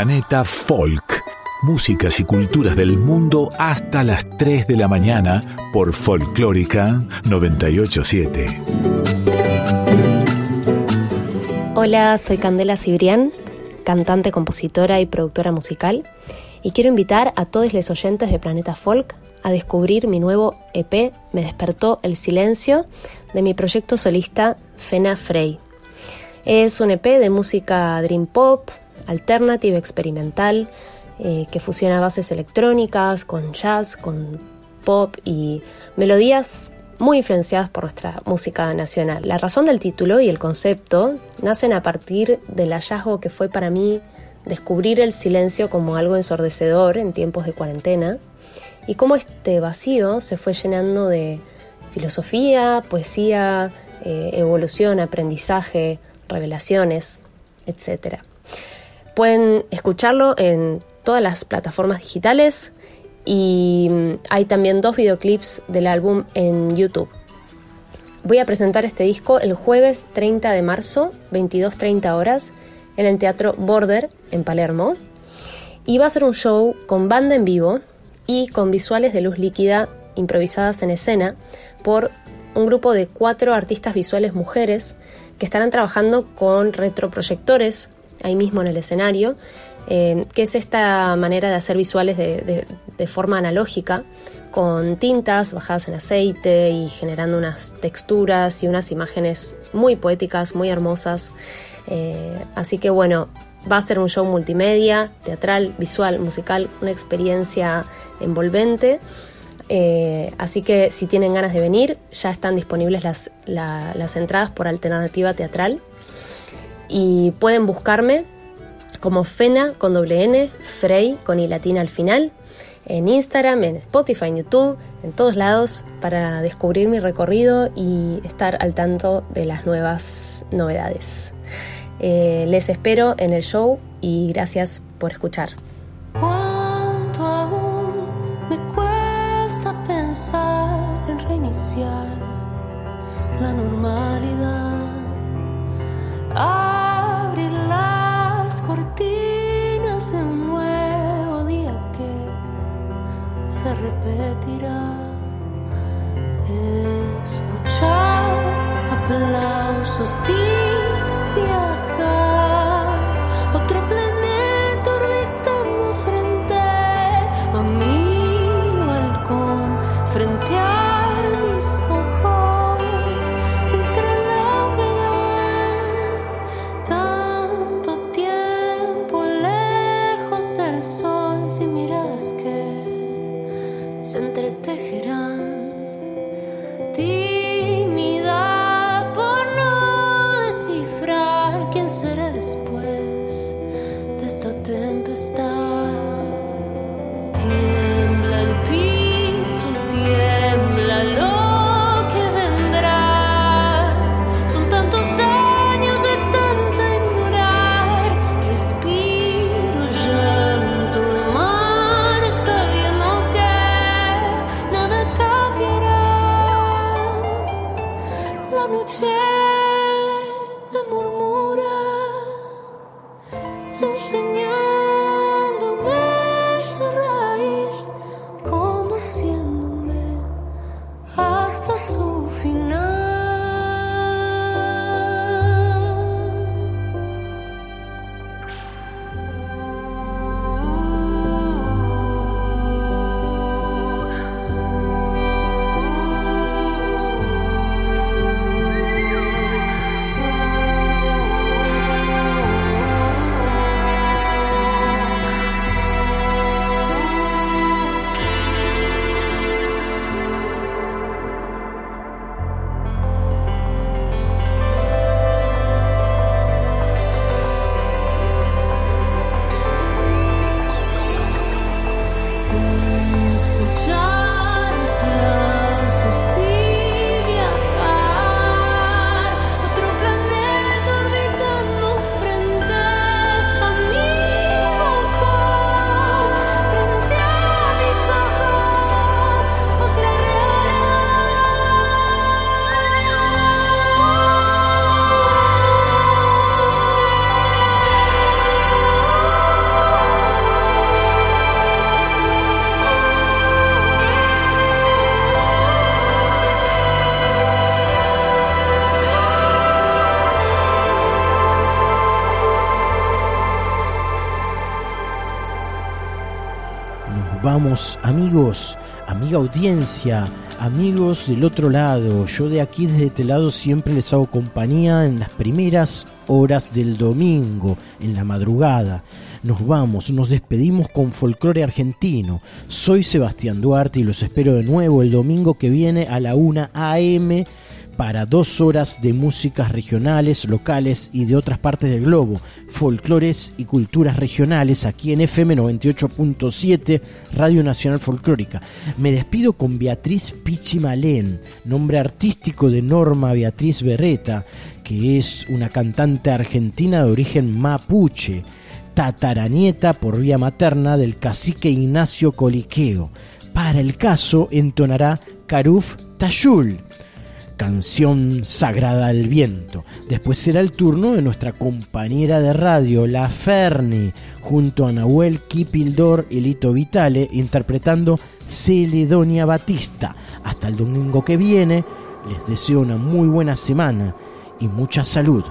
Planeta Folk. Músicas y culturas del mundo hasta las 3 de la mañana por Folclórica 987. Hola, soy Candela Cibrián, cantante, compositora y productora musical, y quiero invitar a todos los oyentes de Planeta Folk a descubrir mi nuevo EP Me despertó el silencio de mi proyecto solista Fena Frey. Es un EP de música dream pop, alternative, experimental, eh, que fusiona bases electrónicas con jazz, con pop y melodías muy influenciadas por nuestra música nacional. La razón del título y el concepto nacen a partir del hallazgo que fue para mí descubrir el silencio como algo ensordecedor en tiempos de cuarentena y cómo este vacío se fue llenando de filosofía, poesía, eh, evolución, aprendizaje, revelaciones, etc. Pueden escucharlo en todas las plataformas digitales y mm, hay también dos videoclips del álbum en YouTube. Voy a presentar este disco el jueves 30 de marzo, 22.30 horas, en el Teatro Border, en Palermo. Y va a ser un show con banda en vivo y con visuales de luz líquida improvisadas en escena por un grupo de cuatro artistas visuales mujeres que estarán trabajando con retroproyectores ahí mismo en el escenario, eh, que es esta manera de hacer visuales de, forma analógica, con tintas bajadas en aceite y generando unas texturas y unas imágenes muy poéticas, muy hermosas. Eh, así que bueno, va a ser un show multimedia, teatral, visual, musical, una experiencia envolvente. Eh, así que si tienen ganas de venir, ya están disponibles las, la- las entradas por alternativa teatral. Y pueden buscarme como Fena con doble N, Frey con I latina al final, en Instagram, en Spotify, en YouTube, en todos lados, para descubrir mi recorrido y estar al tanto de las nuevas novedades. Eh, les espero en el show y gracias por escuchar. Cuánto aún me cuesta pensar en reiniciar la normalidad. Abrir se repetirá. Escuchar aplausos y viajar. Amigos, amiga audiencia, amigos del otro lado. Yo de aquí, desde este lado, siempre les hago compañía en las primeras horas del domingo, en la madrugada. Nos vamos, nos despedimos con folclore argentino. Soy Sebastián Duarte y los espero de nuevo el domingo que viene a la 1 a.m. para dos horas de músicas regionales, locales y de otras partes del globo, folclores y culturas regionales aquí en FM 98.7 Radio Nacional Folclórica. Me despido con Beatriz Pichimalén, nombre artístico de Norma Beatriz Berreta, que es una cantante argentina de origen mapuche, tataranieta por vía materna del cacique Ignacio Coliqueo. Para el caso entonará Caruf Tayul canción sagrada al viento. Después será el turno de nuestra compañera de radio, La Ferni, junto a Nahuel Kipildor y Lito Vitale, interpretando Celedonia Batista. Hasta el domingo que viene, les deseo una muy buena semana y mucha salud.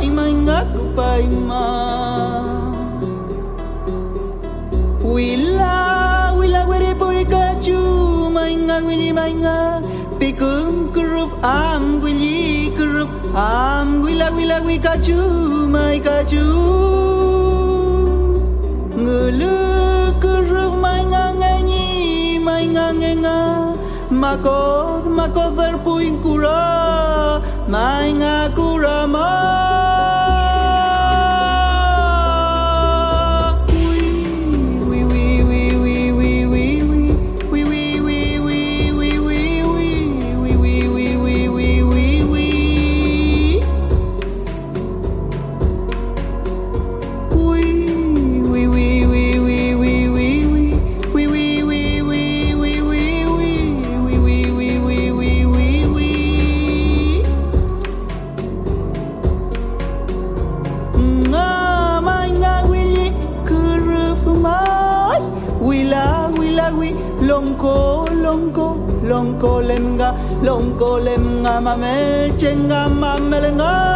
paimay nga kupaima Wila wila wiri po ikaju may nga wili may nga Pikum kurup am wili kurup am wila wila wikaju mai kaju Ngulu kurup may nga nganyi may nga nga Makod makodar puin kura may nga kura may mama me chenga mama lenga.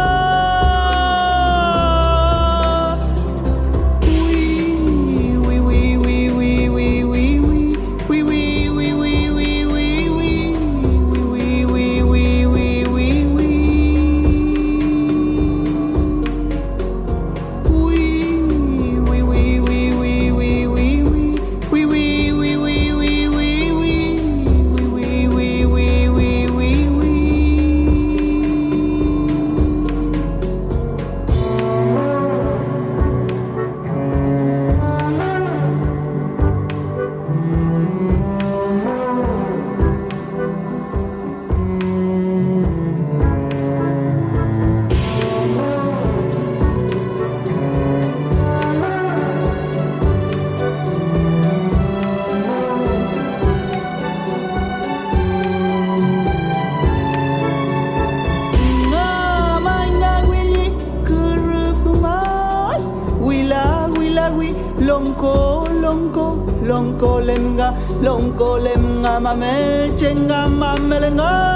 Kolem ngamamelche ngamamelenga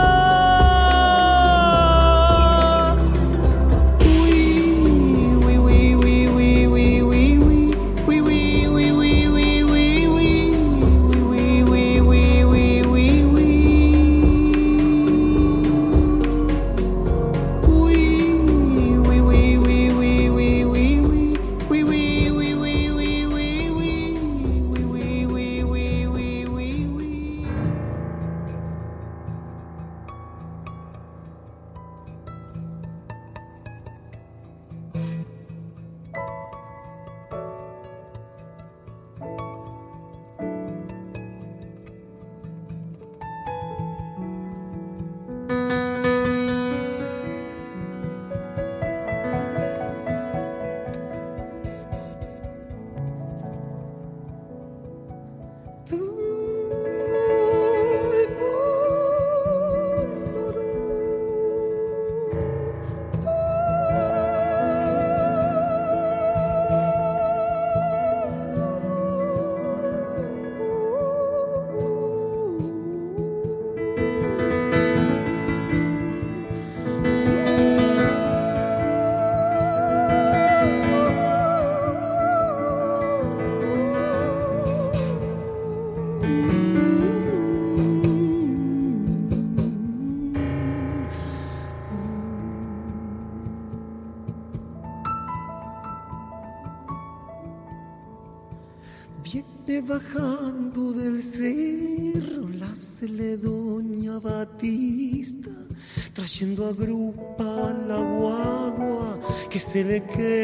silke